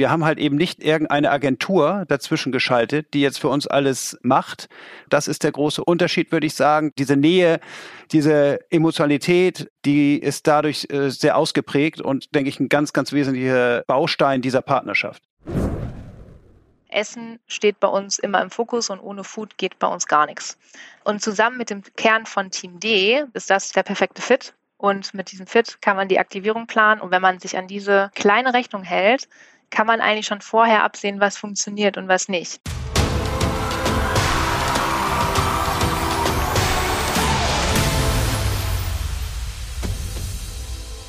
Wir haben halt eben nicht irgendeine Agentur dazwischen geschaltet, die jetzt für uns alles macht. Das ist der große Unterschied, würde ich sagen. Diese Nähe, diese Emotionalität, die ist dadurch äh, sehr ausgeprägt und, denke ich, ein ganz, ganz wesentlicher Baustein dieser Partnerschaft. Essen steht bei uns immer im Fokus und ohne Food geht bei uns gar nichts. Und zusammen mit dem Kern von Team D ist das der perfekte Fit. Und mit diesem Fit kann man die Aktivierung planen. Und wenn man sich an diese kleine Rechnung hält, kann man eigentlich schon vorher absehen, was funktioniert und was nicht.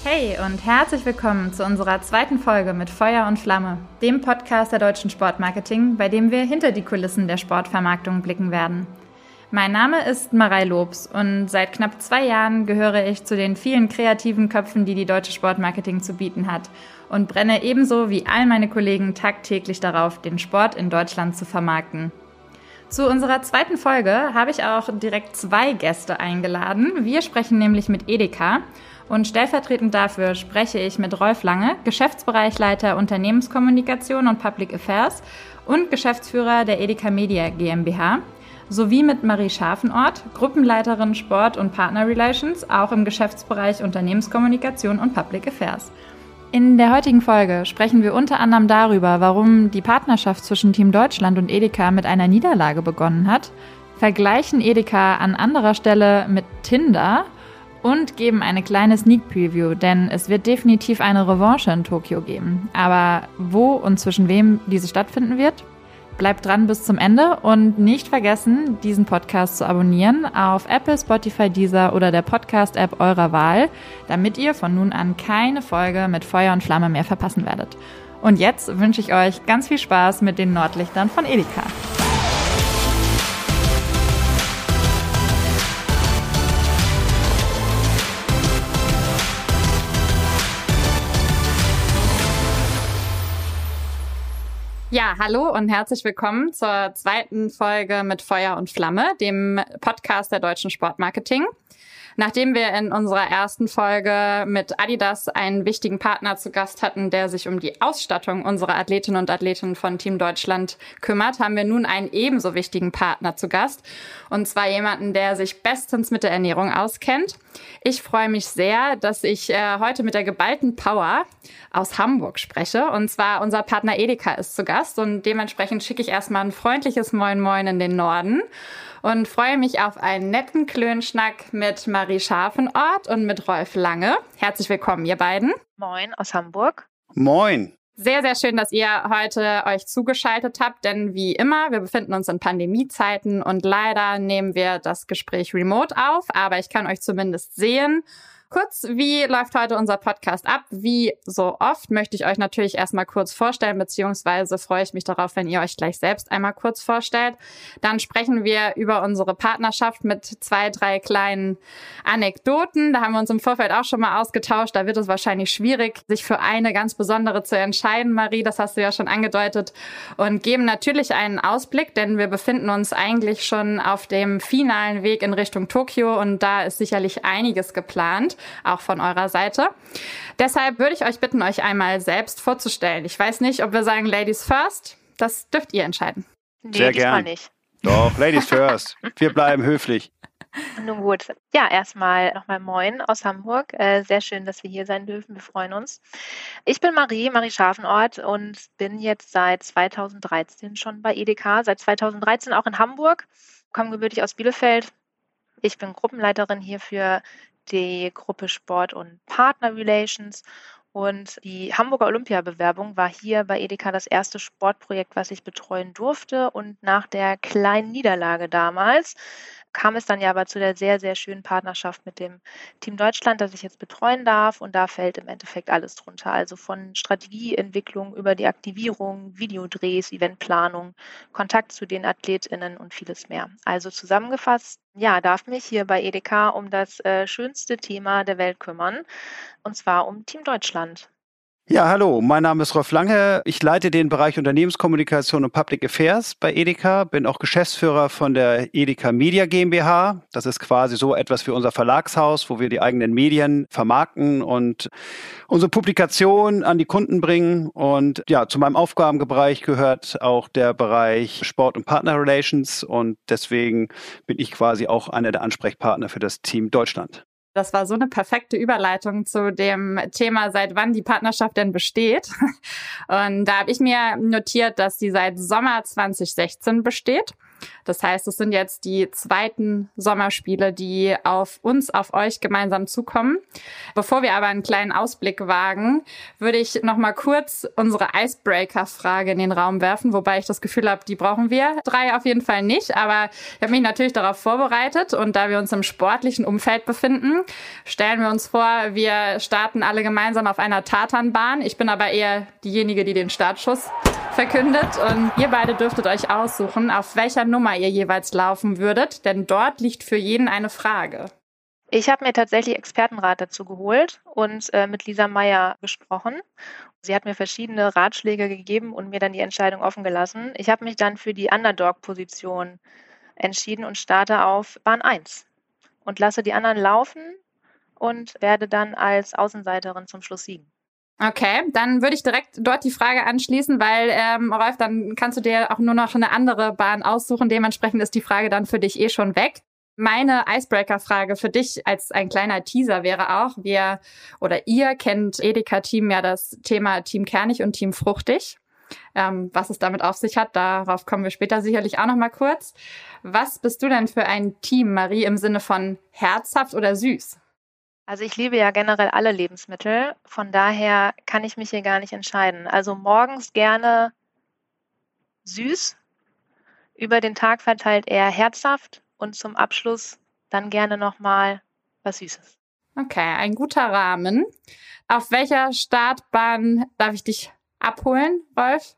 Hey und herzlich willkommen zu unserer zweiten Folge mit Feuer und Flamme, dem Podcast der deutschen Sportmarketing, bei dem wir hinter die Kulissen der Sportvermarktung blicken werden. Mein Name ist Marei Lobs und seit knapp zwei Jahren gehöre ich zu den vielen kreativen Köpfen, die die deutsche Sportmarketing zu bieten hat und brenne ebenso wie all meine Kollegen tagtäglich darauf, den Sport in Deutschland zu vermarkten. Zu unserer zweiten Folge habe ich auch direkt zwei Gäste eingeladen. Wir sprechen nämlich mit Edeka und stellvertretend dafür spreche ich mit Rolf Lange, Geschäftsbereichleiter Unternehmenskommunikation und Public Affairs und Geschäftsführer der Edeka Media GmbH sowie mit Marie Scharfenort, Gruppenleiterin Sport und Partner Relations, auch im Geschäftsbereich Unternehmenskommunikation und Public Affairs. In der heutigen Folge sprechen wir unter anderem darüber, warum die Partnerschaft zwischen Team Deutschland und Edeka mit einer Niederlage begonnen hat, vergleichen Edeka an anderer Stelle mit Tinder und geben eine kleine Sneak Preview, denn es wird definitiv eine Revanche in Tokio geben. Aber wo und zwischen wem diese stattfinden wird, Bleibt dran bis zum Ende und nicht vergessen, diesen Podcast zu abonnieren auf Apple, Spotify, Deezer oder der Podcast-App eurer Wahl, damit ihr von nun an keine Folge mit Feuer und Flamme mehr verpassen werdet. Und jetzt wünsche ich euch ganz viel Spaß mit den Nordlichtern von Edeka. Ja, hallo und herzlich willkommen zur zweiten Folge mit Feuer und Flamme, dem Podcast der deutschen Sportmarketing. Nachdem wir in unserer ersten Folge mit Adidas einen wichtigen Partner zu Gast hatten, der sich um die Ausstattung unserer Athletinnen und Athleten von Team Deutschland kümmert, haben wir nun einen ebenso wichtigen Partner zu Gast. Und zwar jemanden, der sich bestens mit der Ernährung auskennt. Ich freue mich sehr, dass ich äh, heute mit der geballten Power aus Hamburg spreche. Und zwar unser Partner Edeka ist zu Gast und dementsprechend schicke ich erstmal ein freundliches Moin Moin in den Norden und freue mich auf einen netten Klönschnack mit Marie Scharfenort und mit Rolf Lange. Herzlich willkommen, ihr beiden. Moin aus Hamburg. Moin. Sehr, sehr schön, dass ihr heute euch zugeschaltet habt, denn wie immer, wir befinden uns in Pandemiezeiten und leider nehmen wir das Gespräch remote auf, aber ich kann euch zumindest sehen Kurz, wie läuft heute unser Podcast ab? Wie so oft möchte ich euch natürlich erstmal kurz vorstellen, beziehungsweise freue ich mich darauf, wenn ihr euch gleich selbst einmal kurz vorstellt. Dann sprechen wir über unsere Partnerschaft mit zwei, drei kleinen Anekdoten. Da haben wir uns im Vorfeld auch schon mal ausgetauscht. Da wird es wahrscheinlich schwierig, sich für eine ganz besondere zu entscheiden, Marie. Das hast du ja schon angedeutet. Und geben natürlich einen Ausblick, denn wir befinden uns eigentlich schon auf dem finalen Weg in Richtung Tokio und da ist sicherlich einiges geplant auch von eurer Seite. Deshalb würde ich euch bitten, euch einmal selbst vorzustellen. Ich weiß nicht, ob wir sagen Ladies First. Das dürft ihr entscheiden. Nee, Sehr gerne. nicht. Doch, Ladies First. Wir bleiben höflich. Nun gut. Ja, erstmal nochmal Moin aus Hamburg. Äh, sehr schön, dass wir hier sein dürfen. Wir freuen uns. Ich bin Marie, Marie Scharfenort und bin jetzt seit 2013 schon bei EDK, seit 2013 auch in Hamburg, komme gebürtig aus Bielefeld. Ich bin Gruppenleiterin hier für die Gruppe Sport und Partner Relations. Und die Hamburger Olympiabewerbung war hier bei Edeka das erste Sportprojekt, was ich betreuen durfte. Und nach der kleinen Niederlage damals kam es dann ja aber zu der sehr, sehr schönen Partnerschaft mit dem Team Deutschland, das ich jetzt betreuen darf. Und da fällt im Endeffekt alles drunter. Also von Strategieentwicklung über die Aktivierung, Videodrehs, Eventplanung, Kontakt zu den AthletInnen und vieles mehr. Also zusammengefasst, ja, darf mich hier bei EDK um das äh, schönste Thema der Welt kümmern, und zwar um Team Deutschland. Ja, hallo, mein Name ist Rolf Lange. Ich leite den Bereich Unternehmenskommunikation und Public Affairs bei Edeka, bin auch Geschäftsführer von der Edeka Media GmbH. Das ist quasi so etwas wie unser Verlagshaus, wo wir die eigenen Medien vermarkten und unsere Publikation an die Kunden bringen. Und ja, zu meinem Aufgabenbereich gehört auch der Bereich Sport und Partner Relations und deswegen bin ich quasi auch einer der Ansprechpartner für das Team Deutschland. Das war so eine perfekte Überleitung zu dem Thema, seit wann die Partnerschaft denn besteht. Und da habe ich mir notiert, dass die seit Sommer 2016 besteht. Das heißt, es sind jetzt die zweiten Sommerspiele, die auf uns, auf euch gemeinsam zukommen. Bevor wir aber einen kleinen Ausblick wagen, würde ich noch mal kurz unsere Icebreaker-Frage in den Raum werfen, wobei ich das Gefühl habe, die brauchen wir drei auf jeden Fall nicht. Aber ich habe mich natürlich darauf vorbereitet und da wir uns im sportlichen Umfeld befinden, stellen wir uns vor, wir starten alle gemeinsam auf einer Tatanbahn. Ich bin aber eher diejenige, die den Startschuss verkündet und ihr beide dürftet euch aussuchen, auf welcher Nummer ihr jeweils laufen würdet, denn dort liegt für jeden eine Frage. Ich habe mir tatsächlich Expertenrat dazu geholt und äh, mit Lisa Meyer gesprochen. Sie hat mir verschiedene Ratschläge gegeben und mir dann die Entscheidung offen gelassen. Ich habe mich dann für die Underdog-Position entschieden und starte auf Bahn 1 und lasse die anderen laufen und werde dann als Außenseiterin zum Schluss siegen. Okay, dann würde ich direkt dort die Frage anschließen, weil ähm, Rolf, dann kannst du dir auch nur noch eine andere Bahn aussuchen. Dementsprechend ist die Frage dann für dich eh schon weg. Meine Icebreaker-Frage für dich als ein kleiner Teaser wäre auch, wir oder ihr kennt Edeka-Team ja das Thema Team Kernig und Team Fruchtig. Ähm, was es damit auf sich hat, darauf kommen wir später sicherlich auch noch mal kurz. Was bist du denn für ein Team, Marie, im Sinne von herzhaft oder süß? Also ich liebe ja generell alle Lebensmittel, von daher kann ich mich hier gar nicht entscheiden. Also morgens gerne süß, über den Tag verteilt eher herzhaft und zum Abschluss dann gerne nochmal was Süßes. Okay, ein guter Rahmen. Auf welcher Startbahn darf ich dich abholen, Wolf?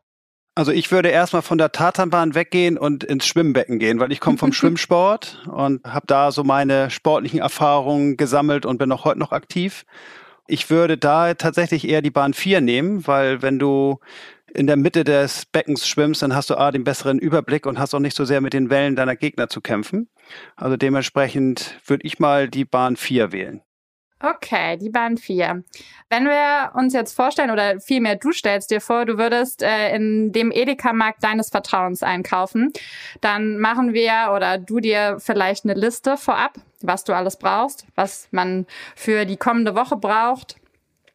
Also ich würde erstmal von der Tatanbahn weggehen und ins Schwimmbecken gehen, weil ich komme vom Schwimmsport und habe da so meine sportlichen Erfahrungen gesammelt und bin auch heute noch aktiv. Ich würde da tatsächlich eher die Bahn 4 nehmen, weil wenn du in der Mitte des Beckens schwimmst, dann hast du A, den besseren Überblick und hast auch nicht so sehr mit den Wellen deiner Gegner zu kämpfen. Also dementsprechend würde ich mal die Bahn 4 wählen. Okay, die Bahn 4. Wenn wir uns jetzt vorstellen, oder vielmehr du stellst dir vor, du würdest äh, in dem Edeka-Markt deines Vertrauens einkaufen, dann machen wir oder du dir vielleicht eine Liste vorab, was du alles brauchst, was man für die kommende Woche braucht.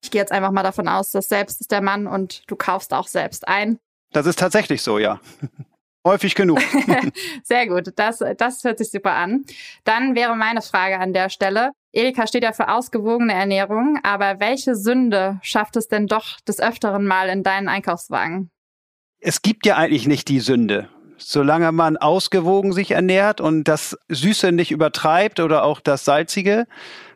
Ich gehe jetzt einfach mal davon aus, dass selbst ist der Mann und du kaufst auch selbst ein. Das ist tatsächlich so, ja. Häufig genug. Sehr gut, das, das hört sich super an. Dann wäre meine Frage an der Stelle. Edeka steht ja für ausgewogene Ernährung, aber welche Sünde schafft es denn doch des Öfteren mal in deinen Einkaufswagen? Es gibt ja eigentlich nicht die Sünde. Solange man ausgewogen sich ernährt und das Süße nicht übertreibt oder auch das Salzige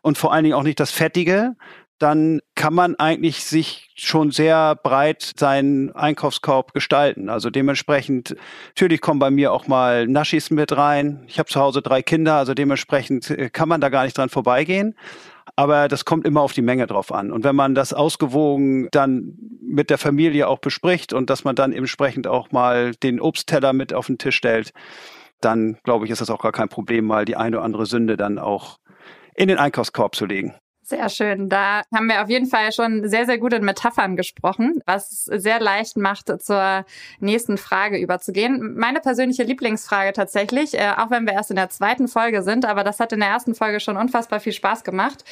und vor allen Dingen auch nicht das Fettige, dann kann man eigentlich sich schon sehr breit seinen Einkaufskorb gestalten. Also dementsprechend, natürlich kommen bei mir auch mal Naschis mit rein. Ich habe zu Hause drei Kinder, also dementsprechend äh, kann man da gar nicht dran vorbeigehen. Aber das kommt immer auf die Menge drauf an. Und wenn man das ausgewogen dann mit der Familie auch bespricht und dass man dann entsprechend auch mal den Obstteller mit auf den Tisch stellt, dann glaube ich, ist das auch gar kein Problem, mal die eine oder andere Sünde dann auch in den Einkaufskorb zu legen. Sehr schön. Da haben wir auf jeden Fall schon sehr, sehr gut in Metaphern gesprochen, was sehr leicht macht, zur nächsten Frage überzugehen. Meine persönliche Lieblingsfrage tatsächlich, äh, auch wenn wir erst in der zweiten Folge sind, aber das hat in der ersten Folge schon unfassbar viel Spaß gemacht.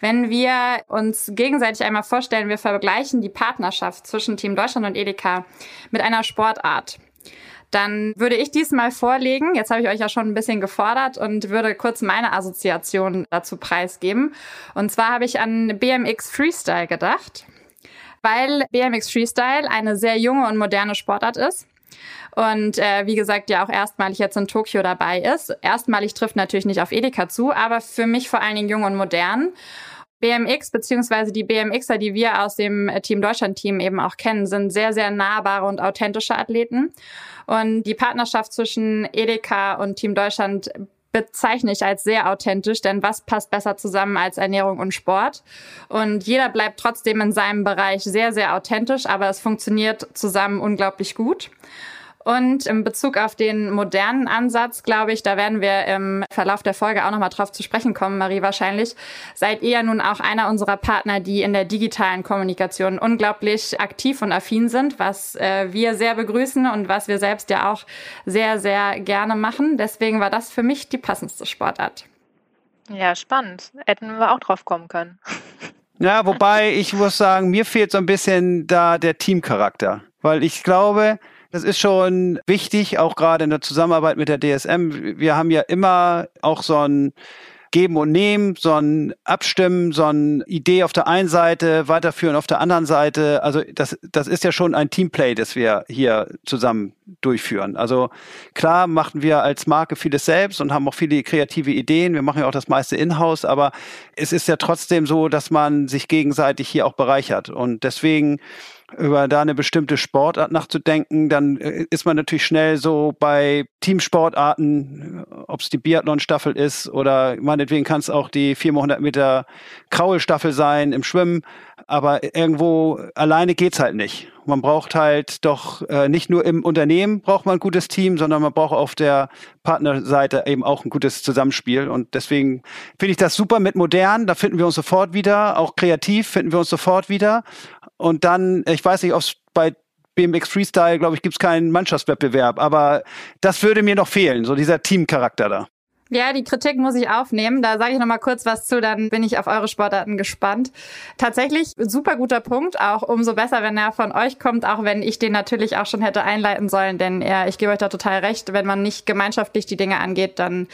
Wenn wir uns gegenseitig einmal vorstellen, wir vergleichen die Partnerschaft zwischen Team Deutschland und Edeka mit einer Sportart dann würde ich diesmal vorlegen. Jetzt habe ich euch ja schon ein bisschen gefordert und würde kurz meine Assoziation dazu preisgeben. Und zwar habe ich an BMX Freestyle gedacht, weil BMX Freestyle eine sehr junge und moderne Sportart ist. Und äh, wie gesagt, ja auch erstmalig jetzt in Tokio dabei ist. Erstmalig trifft natürlich nicht auf Edeka zu, aber für mich vor allen Dingen jung und modern. BMX beziehungsweise die BMXer, die wir aus dem Team Deutschland Team eben auch kennen, sind sehr, sehr nahbare und authentische Athleten. Und die Partnerschaft zwischen Edeka und Team Deutschland bezeichne ich als sehr authentisch, denn was passt besser zusammen als Ernährung und Sport? Und jeder bleibt trotzdem in seinem Bereich sehr, sehr authentisch, aber es funktioniert zusammen unglaublich gut. Und in Bezug auf den modernen Ansatz, glaube ich, da werden wir im Verlauf der Folge auch nochmal drauf zu sprechen kommen, Marie wahrscheinlich, seid ihr ja nun auch einer unserer Partner, die in der digitalen Kommunikation unglaublich aktiv und affin sind, was äh, wir sehr begrüßen und was wir selbst ja auch sehr, sehr gerne machen. Deswegen war das für mich die passendste Sportart. Ja, spannend. Hätten wir auch drauf kommen können. Ja, wobei ich muss sagen, mir fehlt so ein bisschen da der Teamcharakter, weil ich glaube, das ist schon wichtig, auch gerade in der Zusammenarbeit mit der DSM. Wir haben ja immer auch so ein Geben und Nehmen, so ein Abstimmen, so ein Idee auf der einen Seite, weiterführen auf der anderen Seite. Also das, das ist ja schon ein Teamplay, das wir hier zusammen durchführen. Also klar machen wir als Marke vieles selbst und haben auch viele kreative Ideen. Wir machen ja auch das meiste in-house, aber es ist ja trotzdem so, dass man sich gegenseitig hier auch bereichert. Und deswegen über da eine bestimmte Sportart nachzudenken, dann äh, ist man natürlich schnell so bei Teamsportarten, ob es die Biathlon-Staffel ist oder meinetwegen kann es auch die 400 Meter Kraulstaffel sein im Schwimmen, aber irgendwo alleine geht's halt nicht. Man braucht halt doch äh, nicht nur im Unternehmen braucht man ein gutes Team, sondern man braucht auf der Partnerseite eben auch ein gutes Zusammenspiel. Und deswegen finde ich das super mit modern. Da finden wir uns sofort wieder. Auch kreativ finden wir uns sofort wieder. Und dann, ich weiß nicht, ob bei BMX Freestyle, glaube ich, gibt es keinen Mannschaftswettbewerb, aber das würde mir noch fehlen, so dieser Teamcharakter da. Ja, die Kritik muss ich aufnehmen. Da sage ich noch mal kurz was zu, dann bin ich auf eure Sportarten gespannt. Tatsächlich super guter Punkt, auch umso besser, wenn er von euch kommt, auch wenn ich den natürlich auch schon hätte einleiten sollen, denn ja, ich gebe euch da total recht, wenn man nicht gemeinschaftlich die Dinge angeht, dann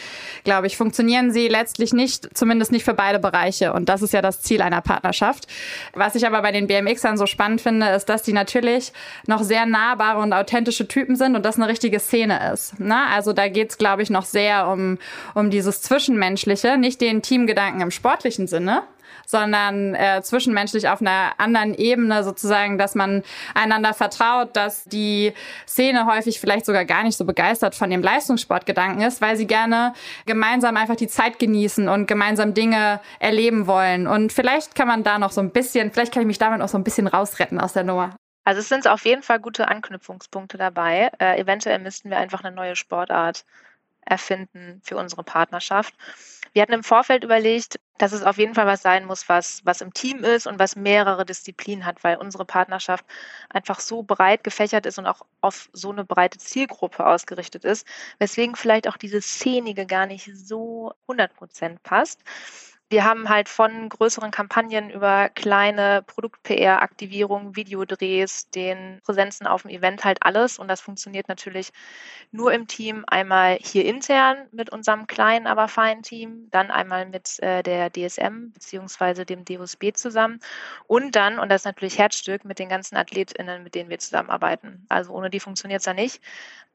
glaube ich, funktionieren sie letztlich nicht, zumindest nicht für beide Bereiche und das ist ja das Ziel einer Partnerschaft. Was ich aber bei den BMXern so spannend finde, ist, dass die natürlich noch sehr nahbare und authentische Typen sind und das eine richtige Szene ist. Na, also da geht's glaube ich noch sehr um um dieses Zwischenmenschliche, nicht den Teamgedanken im sportlichen Sinne, sondern äh, zwischenmenschlich auf einer anderen Ebene sozusagen, dass man einander vertraut, dass die Szene häufig vielleicht sogar gar nicht so begeistert von dem Leistungssportgedanken ist, weil sie gerne gemeinsam einfach die Zeit genießen und gemeinsam Dinge erleben wollen. Und vielleicht kann man da noch so ein bisschen, vielleicht kann ich mich damit auch so ein bisschen rausretten aus der Nummer. Also es sind auf jeden Fall gute Anknüpfungspunkte dabei. Äh, eventuell müssten wir einfach eine neue Sportart erfinden für unsere Partnerschaft. Wir hatten im Vorfeld überlegt, dass es auf jeden Fall was sein muss, was, was im Team ist und was mehrere Disziplinen hat, weil unsere Partnerschaft einfach so breit gefächert ist und auch auf so eine breite Zielgruppe ausgerichtet ist, weswegen vielleicht auch diese Szenige gar nicht so 100 Prozent passt. Wir haben halt von größeren Kampagnen über kleine Produkt-PR-Aktivierungen, Videodrehs, den Präsenzen auf dem Event halt alles. Und das funktioniert natürlich nur im Team. Einmal hier intern mit unserem kleinen, aber feinen Team, dann einmal mit äh, der DSM beziehungsweise dem DOSB zusammen und dann, und das ist natürlich Herzstück, mit den ganzen AthletInnen, mit denen wir zusammenarbeiten. Also ohne die funktioniert es ja nicht.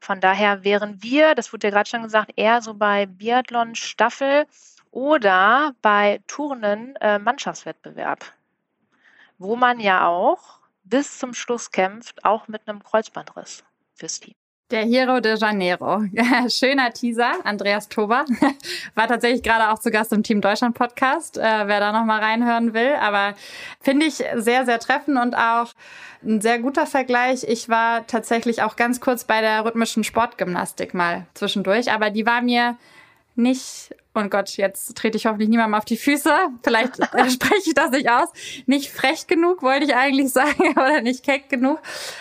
Von daher wären wir, das wurde ja gerade schon gesagt, eher so bei Biathlon Staffel oder bei Turnen äh, Mannschaftswettbewerb, wo man ja auch bis zum Schluss kämpft, auch mit einem Kreuzbandriss fürs Team. Der Hero de Janeiro. Schöner Teaser. Andreas Tober war tatsächlich gerade auch zu Gast im Team Deutschland Podcast, äh, wer da nochmal reinhören will. Aber finde ich sehr, sehr treffend und auch ein sehr guter Vergleich. Ich war tatsächlich auch ganz kurz bei der rhythmischen Sportgymnastik mal zwischendurch, aber die war mir nicht und Gott, jetzt trete ich hoffentlich niemandem auf die Füße. Vielleicht äh, spreche ich das nicht aus. Nicht frech genug, wollte ich eigentlich sagen, oder nicht keck genug.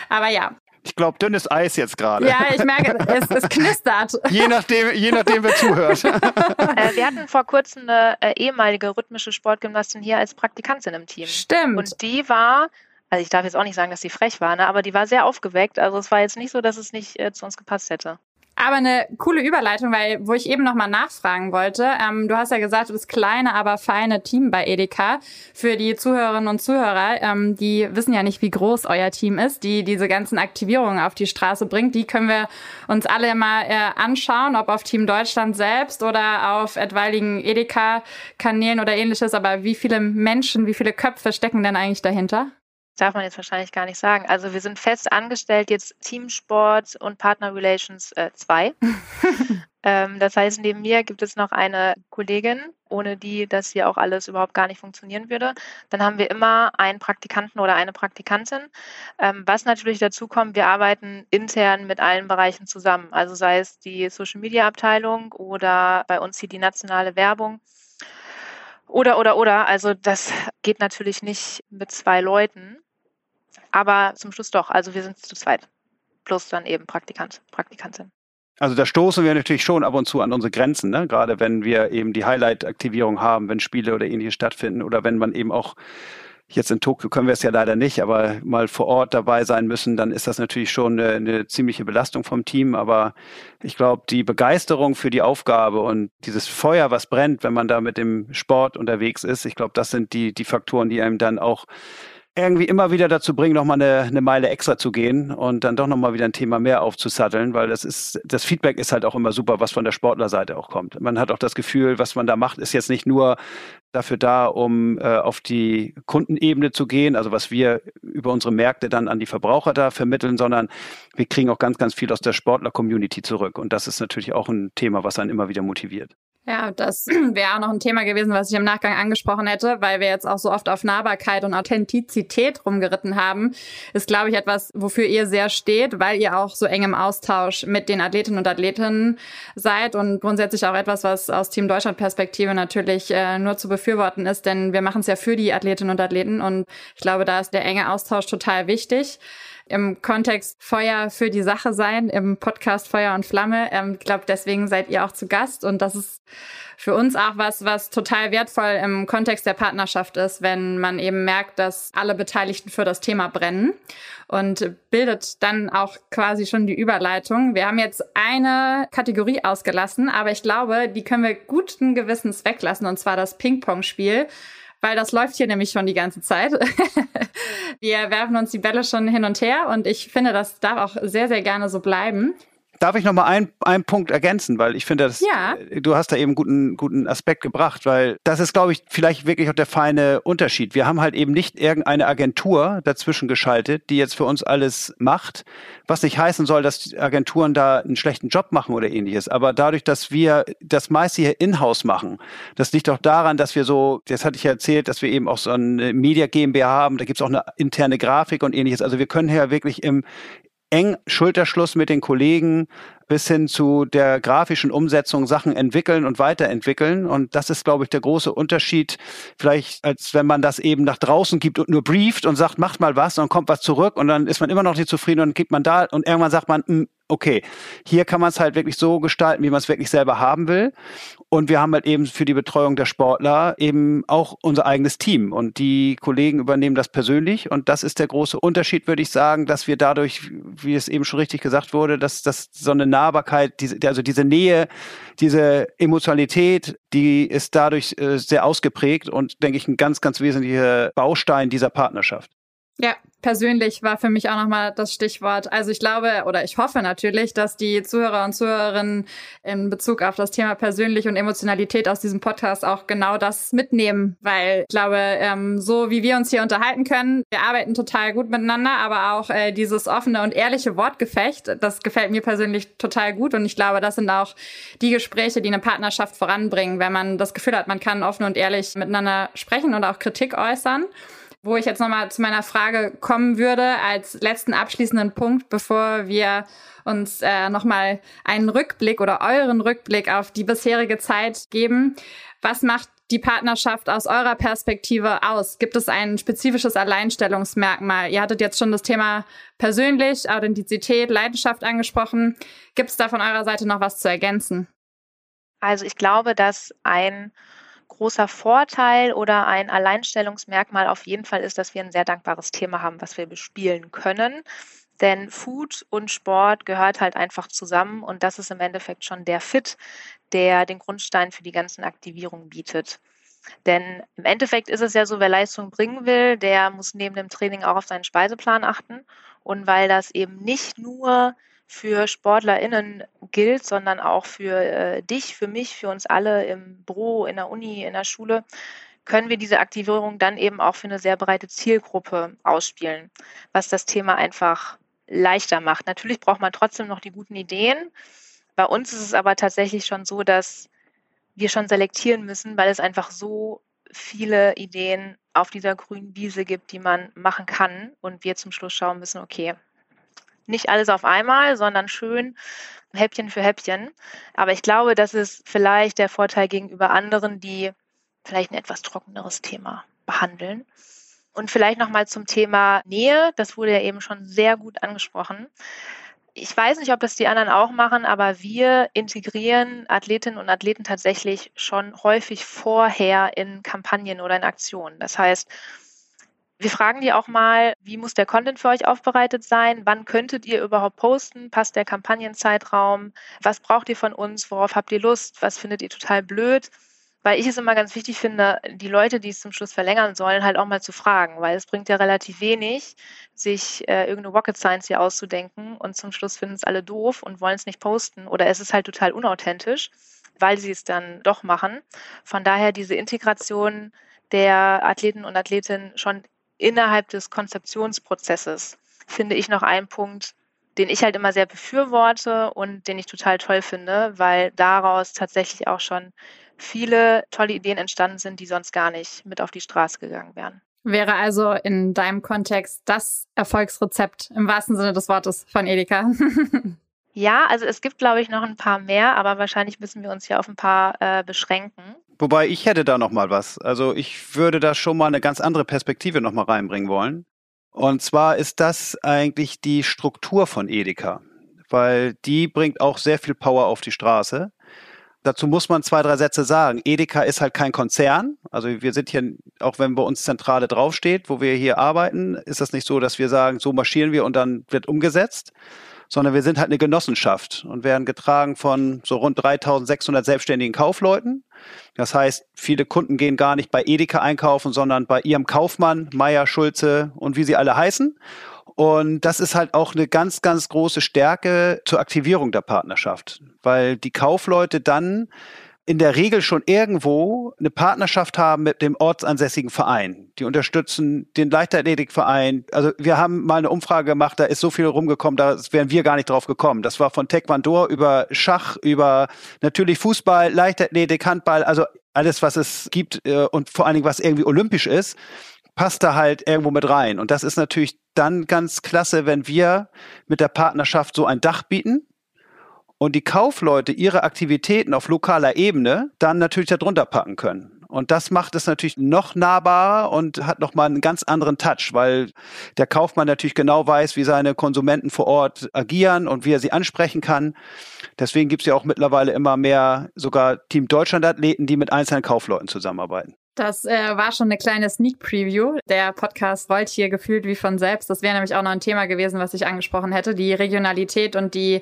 Aber ja. Ich glaube, dünnes Eis jetzt gerade. Ja, ich merke, es, es knistert. je, nachdem, je nachdem, wer zuhört. äh, wir hatten vor kurzem eine äh, ehemalige rhythmische Sportgymnastin hier als Praktikantin im Team. Stimmt. Und die war also ich darf jetzt auch nicht sagen, dass sie frech war, ne? aber die war sehr aufgeweckt. Also es war jetzt nicht so, dass es nicht äh, zu uns gepasst hätte. Aber eine coole Überleitung, weil wo ich eben noch mal nachfragen wollte. Ähm, du hast ja gesagt, du bist kleine, aber feine Team bei Edeka. Für die Zuhörerinnen und Zuhörer, ähm, die wissen ja nicht, wie groß euer Team ist, die diese ganzen Aktivierungen auf die Straße bringt. Die können wir uns alle mal äh, anschauen, ob auf Team Deutschland selbst oder auf etwaigen Edeka-Kanälen oder ähnliches. Aber wie viele Menschen, wie viele Köpfe stecken denn eigentlich dahinter? Darf man jetzt wahrscheinlich gar nicht sagen. Also wir sind fest angestellt, jetzt Teamsport und Partner Relations 2. Äh, ähm, das heißt, neben mir gibt es noch eine Kollegin, ohne die das hier auch alles überhaupt gar nicht funktionieren würde. Dann haben wir immer einen Praktikanten oder eine Praktikantin. Ähm, was natürlich dazu kommt, wir arbeiten intern mit allen Bereichen zusammen. Also sei es die Social Media Abteilung oder bei uns hier die nationale Werbung. Oder, oder, oder. Also das geht natürlich nicht mit zwei Leuten. Aber zum Schluss doch. Also wir sind zu zweit. Plus dann eben Praktikant, Praktikantin. Also da stoßen wir natürlich schon ab und zu an unsere Grenzen, ne? gerade wenn wir eben die Highlight-Aktivierung haben, wenn Spiele oder ähnliches stattfinden oder wenn man eben auch Jetzt in Tokio können wir es ja leider nicht, aber mal vor Ort dabei sein müssen, dann ist das natürlich schon eine, eine ziemliche Belastung vom Team. Aber ich glaube, die Begeisterung für die Aufgabe und dieses Feuer, was brennt, wenn man da mit dem Sport unterwegs ist, ich glaube, das sind die, die Faktoren, die einem dann auch irgendwie immer wieder dazu bringen, nochmal eine, eine Meile extra zu gehen und dann doch nochmal wieder ein Thema mehr aufzusatteln, weil das ist, das Feedback ist halt auch immer super, was von der Sportlerseite auch kommt. Man hat auch das Gefühl, was man da macht, ist jetzt nicht nur dafür da, um äh, auf die Kundenebene zu gehen, also was wir über unsere Märkte dann an die Verbraucher da vermitteln, sondern wir kriegen auch ganz, ganz viel aus der Sportler-Community zurück. Und das ist natürlich auch ein Thema, was einen immer wieder motiviert. Ja, das wäre auch noch ein Thema gewesen, was ich im Nachgang angesprochen hätte, weil wir jetzt auch so oft auf Nahbarkeit und Authentizität rumgeritten haben. Ist, glaube ich, etwas, wofür ihr sehr steht, weil ihr auch so eng im Austausch mit den Athletinnen und Athletinnen seid und grundsätzlich auch etwas, was aus Team Deutschland Perspektive natürlich äh, nur zu befürworten ist, denn wir machen es ja für die Athletinnen und Athleten und ich glaube, da ist der enge Austausch total wichtig im Kontext Feuer für die Sache sein, im Podcast Feuer und Flamme. Ähm, ich glaube, deswegen seid ihr auch zu Gast und das ist für uns auch was, was total wertvoll im Kontext der Partnerschaft ist, wenn man eben merkt, dass alle Beteiligten für das Thema brennen und bildet dann auch quasi schon die Überleitung. Wir haben jetzt eine Kategorie ausgelassen, aber ich glaube, die können wir guten Gewissens weglassen und zwar das Ping-Pong-Spiel weil das läuft hier nämlich schon die ganze Zeit. wir werfen uns die Bälle schon hin und her und ich finde, das darf auch sehr, sehr gerne so bleiben. Darf ich noch mal einen, einen Punkt ergänzen, weil ich finde, dass ja. Äh, du hast da eben guten guten Aspekt gebracht, weil das ist, glaube ich, vielleicht wirklich auch der feine Unterschied. Wir haben halt eben nicht irgendeine Agentur dazwischen geschaltet, die jetzt für uns alles macht, was nicht heißen soll, dass Agenturen da einen schlechten Job machen oder ähnliches. Aber dadurch, dass wir das meiste hier in-house machen, das liegt auch daran, dass wir so, das hatte ich ja erzählt, dass wir eben auch so eine Media GmbH haben, da gibt's auch eine interne Grafik und ähnliches. Also wir können hier wirklich im, eng Schulterschluss mit den Kollegen bis hin zu der grafischen Umsetzung Sachen entwickeln und weiterentwickeln. Und das ist, glaube ich, der große Unterschied, vielleicht als wenn man das eben nach draußen gibt und nur brieft und sagt, macht mal was und kommt was zurück und dann ist man immer noch nicht zufrieden und gibt man da und irgendwann sagt man, hm, okay, hier kann man es halt wirklich so gestalten, wie man es wirklich selber haben will. Und wir haben halt eben für die Betreuung der Sportler eben auch unser eigenes Team. Und die Kollegen übernehmen das persönlich. Und das ist der große Unterschied, würde ich sagen, dass wir dadurch, wie es eben schon richtig gesagt wurde, dass das so eine Nahbarkeit, diese, also diese Nähe, diese Emotionalität, die ist dadurch äh, sehr ausgeprägt und, denke ich, ein ganz, ganz wesentlicher Baustein dieser Partnerschaft. Ja, persönlich war für mich auch nochmal das Stichwort. Also ich glaube oder ich hoffe natürlich, dass die Zuhörer und Zuhörerinnen in Bezug auf das Thema persönlich und Emotionalität aus diesem Podcast auch genau das mitnehmen, weil ich glaube, ähm, so wie wir uns hier unterhalten können, wir arbeiten total gut miteinander, aber auch äh, dieses offene und ehrliche Wortgefecht, das gefällt mir persönlich total gut. Und ich glaube, das sind auch die Gespräche, die eine Partnerschaft voranbringen, wenn man das Gefühl hat, man kann offen und ehrlich miteinander sprechen und auch Kritik äußern wo ich jetzt nochmal zu meiner Frage kommen würde, als letzten abschließenden Punkt, bevor wir uns äh, nochmal einen Rückblick oder euren Rückblick auf die bisherige Zeit geben. Was macht die Partnerschaft aus eurer Perspektive aus? Gibt es ein spezifisches Alleinstellungsmerkmal? Ihr hattet jetzt schon das Thema persönlich, Authentizität, Leidenschaft angesprochen. Gibt es da von eurer Seite noch was zu ergänzen? Also ich glaube, dass ein großer Vorteil oder ein Alleinstellungsmerkmal auf jeden Fall ist, dass wir ein sehr dankbares Thema haben, was wir bespielen können. Denn Food und Sport gehört halt einfach zusammen und das ist im Endeffekt schon der Fit, der den Grundstein für die ganzen Aktivierungen bietet. Denn im Endeffekt ist es ja so, wer Leistung bringen will, der muss neben dem Training auch auf seinen Speiseplan achten. Und weil das eben nicht nur für SportlerInnen gilt, sondern auch für äh, dich, für mich, für uns alle im Büro, in der Uni, in der Schule, können wir diese Aktivierung dann eben auch für eine sehr breite Zielgruppe ausspielen, was das Thema einfach leichter macht. Natürlich braucht man trotzdem noch die guten Ideen. Bei uns ist es aber tatsächlich schon so, dass wir schon selektieren müssen, weil es einfach so viele Ideen auf dieser grünen Wiese gibt, die man machen kann und wir zum Schluss schauen müssen, okay, nicht alles auf einmal, sondern schön Häppchen für Häppchen. Aber ich glaube, das ist vielleicht der Vorteil gegenüber anderen, die vielleicht ein etwas trockeneres Thema behandeln. Und vielleicht nochmal zum Thema Nähe. Das wurde ja eben schon sehr gut angesprochen. Ich weiß nicht, ob das die anderen auch machen, aber wir integrieren Athletinnen und Athleten tatsächlich schon häufig vorher in Kampagnen oder in Aktionen. Das heißt, wir fragen die auch mal, wie muss der Content für euch aufbereitet sein? Wann könntet ihr überhaupt posten? Passt der Kampagnenzeitraum? Was braucht ihr von uns? Worauf habt ihr Lust? Was findet ihr total blöd? Weil ich es immer ganz wichtig finde, die Leute, die es zum Schluss verlängern sollen, halt auch mal zu fragen, weil es bringt ja relativ wenig, sich äh, irgendeine Rocket Science hier auszudenken und zum Schluss finden es alle doof und wollen es nicht posten oder es ist halt total unauthentisch, weil sie es dann doch machen. Von daher diese Integration der Athleten und Athletinnen schon innerhalb des Konzeptionsprozesses finde ich noch einen Punkt, den ich halt immer sehr befürworte und den ich total toll finde, weil daraus tatsächlich auch schon viele tolle Ideen entstanden sind, die sonst gar nicht mit auf die Straße gegangen wären. Wäre also in deinem Kontext das Erfolgsrezept im wahrsten Sinne des Wortes von Edeka? ja, also es gibt, glaube ich, noch ein paar mehr, aber wahrscheinlich müssen wir uns hier auf ein paar äh, beschränken. Wobei ich hätte da noch mal was. Also ich würde da schon mal eine ganz andere Perspektive noch mal reinbringen wollen. Und zwar ist das eigentlich die Struktur von Edeka, weil die bringt auch sehr viel Power auf die Straße. Dazu muss man zwei, drei Sätze sagen. Edeka ist halt kein Konzern. Also wir sind hier, auch wenn bei uns Zentrale draufsteht, wo wir hier arbeiten, ist das nicht so, dass wir sagen, so marschieren wir und dann wird umgesetzt, sondern wir sind halt eine Genossenschaft und werden getragen von so rund 3600 selbstständigen Kaufleuten. Das heißt, viele Kunden gehen gar nicht bei Edeka einkaufen, sondern bei ihrem Kaufmann, Meier, Schulze und wie sie alle heißen. Und das ist halt auch eine ganz, ganz große Stärke zur Aktivierung der Partnerschaft, weil die Kaufleute dann in der Regel schon irgendwo eine Partnerschaft haben mit dem ortsansässigen Verein. Die unterstützen den Leichtathletikverein. Also wir haben mal eine Umfrage gemacht, da ist so viel rumgekommen, da wären wir gar nicht drauf gekommen. Das war von Taekwondo über Schach, über natürlich Fußball, Leichtathletik, Handball, also alles, was es gibt äh, und vor allen Dingen, was irgendwie olympisch ist, passt da halt irgendwo mit rein. Und das ist natürlich dann ganz klasse, wenn wir mit der Partnerschaft so ein Dach bieten und die Kaufleute ihre Aktivitäten auf lokaler Ebene dann natürlich darunter packen können. Und das macht es natürlich noch nahbarer und hat nochmal einen ganz anderen Touch, weil der Kaufmann natürlich genau weiß, wie seine Konsumenten vor Ort agieren und wie er sie ansprechen kann. Deswegen gibt es ja auch mittlerweile immer mehr sogar Team Deutschland-Athleten, die mit einzelnen Kaufleuten zusammenarbeiten. Das äh, war schon eine kleine Sneak Preview. Der Podcast rollt hier gefühlt wie von selbst. Das wäre nämlich auch noch ein Thema gewesen, was ich angesprochen hätte. Die Regionalität und die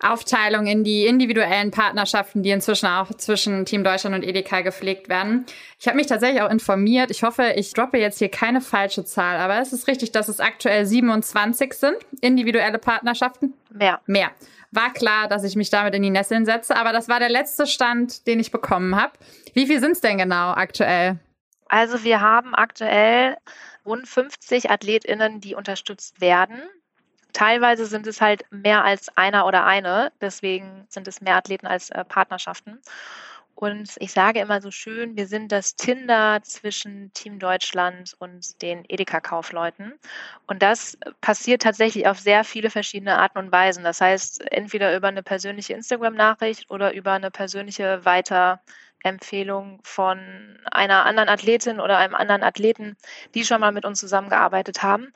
Aufteilung in die individuellen Partnerschaften, die inzwischen auch zwischen Team Deutschland und Edeka gepflegt werden. Ich habe mich tatsächlich auch informiert. Ich hoffe, ich droppe jetzt hier keine falsche Zahl, aber es ist richtig, dass es aktuell 27 sind, individuelle Partnerschaften. Mehr. Mehr. War klar, dass ich mich damit in die Nesseln setze, aber das war der letzte Stand, den ich bekommen habe. Wie viel sind es denn genau aktuell? Also wir haben aktuell rund 50 AthletInnen, die unterstützt werden. Teilweise sind es halt mehr als einer oder eine, deswegen sind es mehr Athleten als äh, Partnerschaften. Und ich sage immer so schön, wir sind das Tinder zwischen Team Deutschland und den Edeka-Kaufleuten. Und das passiert tatsächlich auf sehr viele verschiedene Arten und Weisen. Das heißt, entweder über eine persönliche Instagram-Nachricht oder über eine persönliche Weiterempfehlung von einer anderen Athletin oder einem anderen Athleten, die schon mal mit uns zusammengearbeitet haben.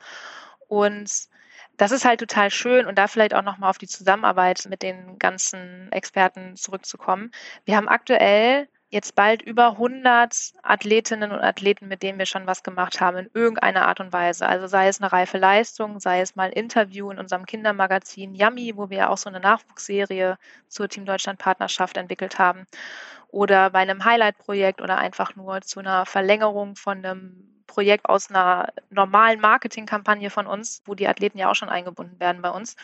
Und das ist halt total schön und da vielleicht auch nochmal auf die Zusammenarbeit mit den ganzen Experten zurückzukommen. Wir haben aktuell jetzt bald über 100 Athletinnen und Athleten, mit denen wir schon was gemacht haben, in irgendeiner Art und Weise. Also sei es eine reife Leistung, sei es mal ein Interview in unserem Kindermagazin Yummy, wo wir auch so eine Nachwuchsserie zur Team Deutschland Partnerschaft entwickelt haben, oder bei einem Highlight-Projekt oder einfach nur zu einer Verlängerung von einem Projekt aus einer normalen Marketingkampagne von uns, wo die Athleten ja auch schon eingebunden werden bei uns,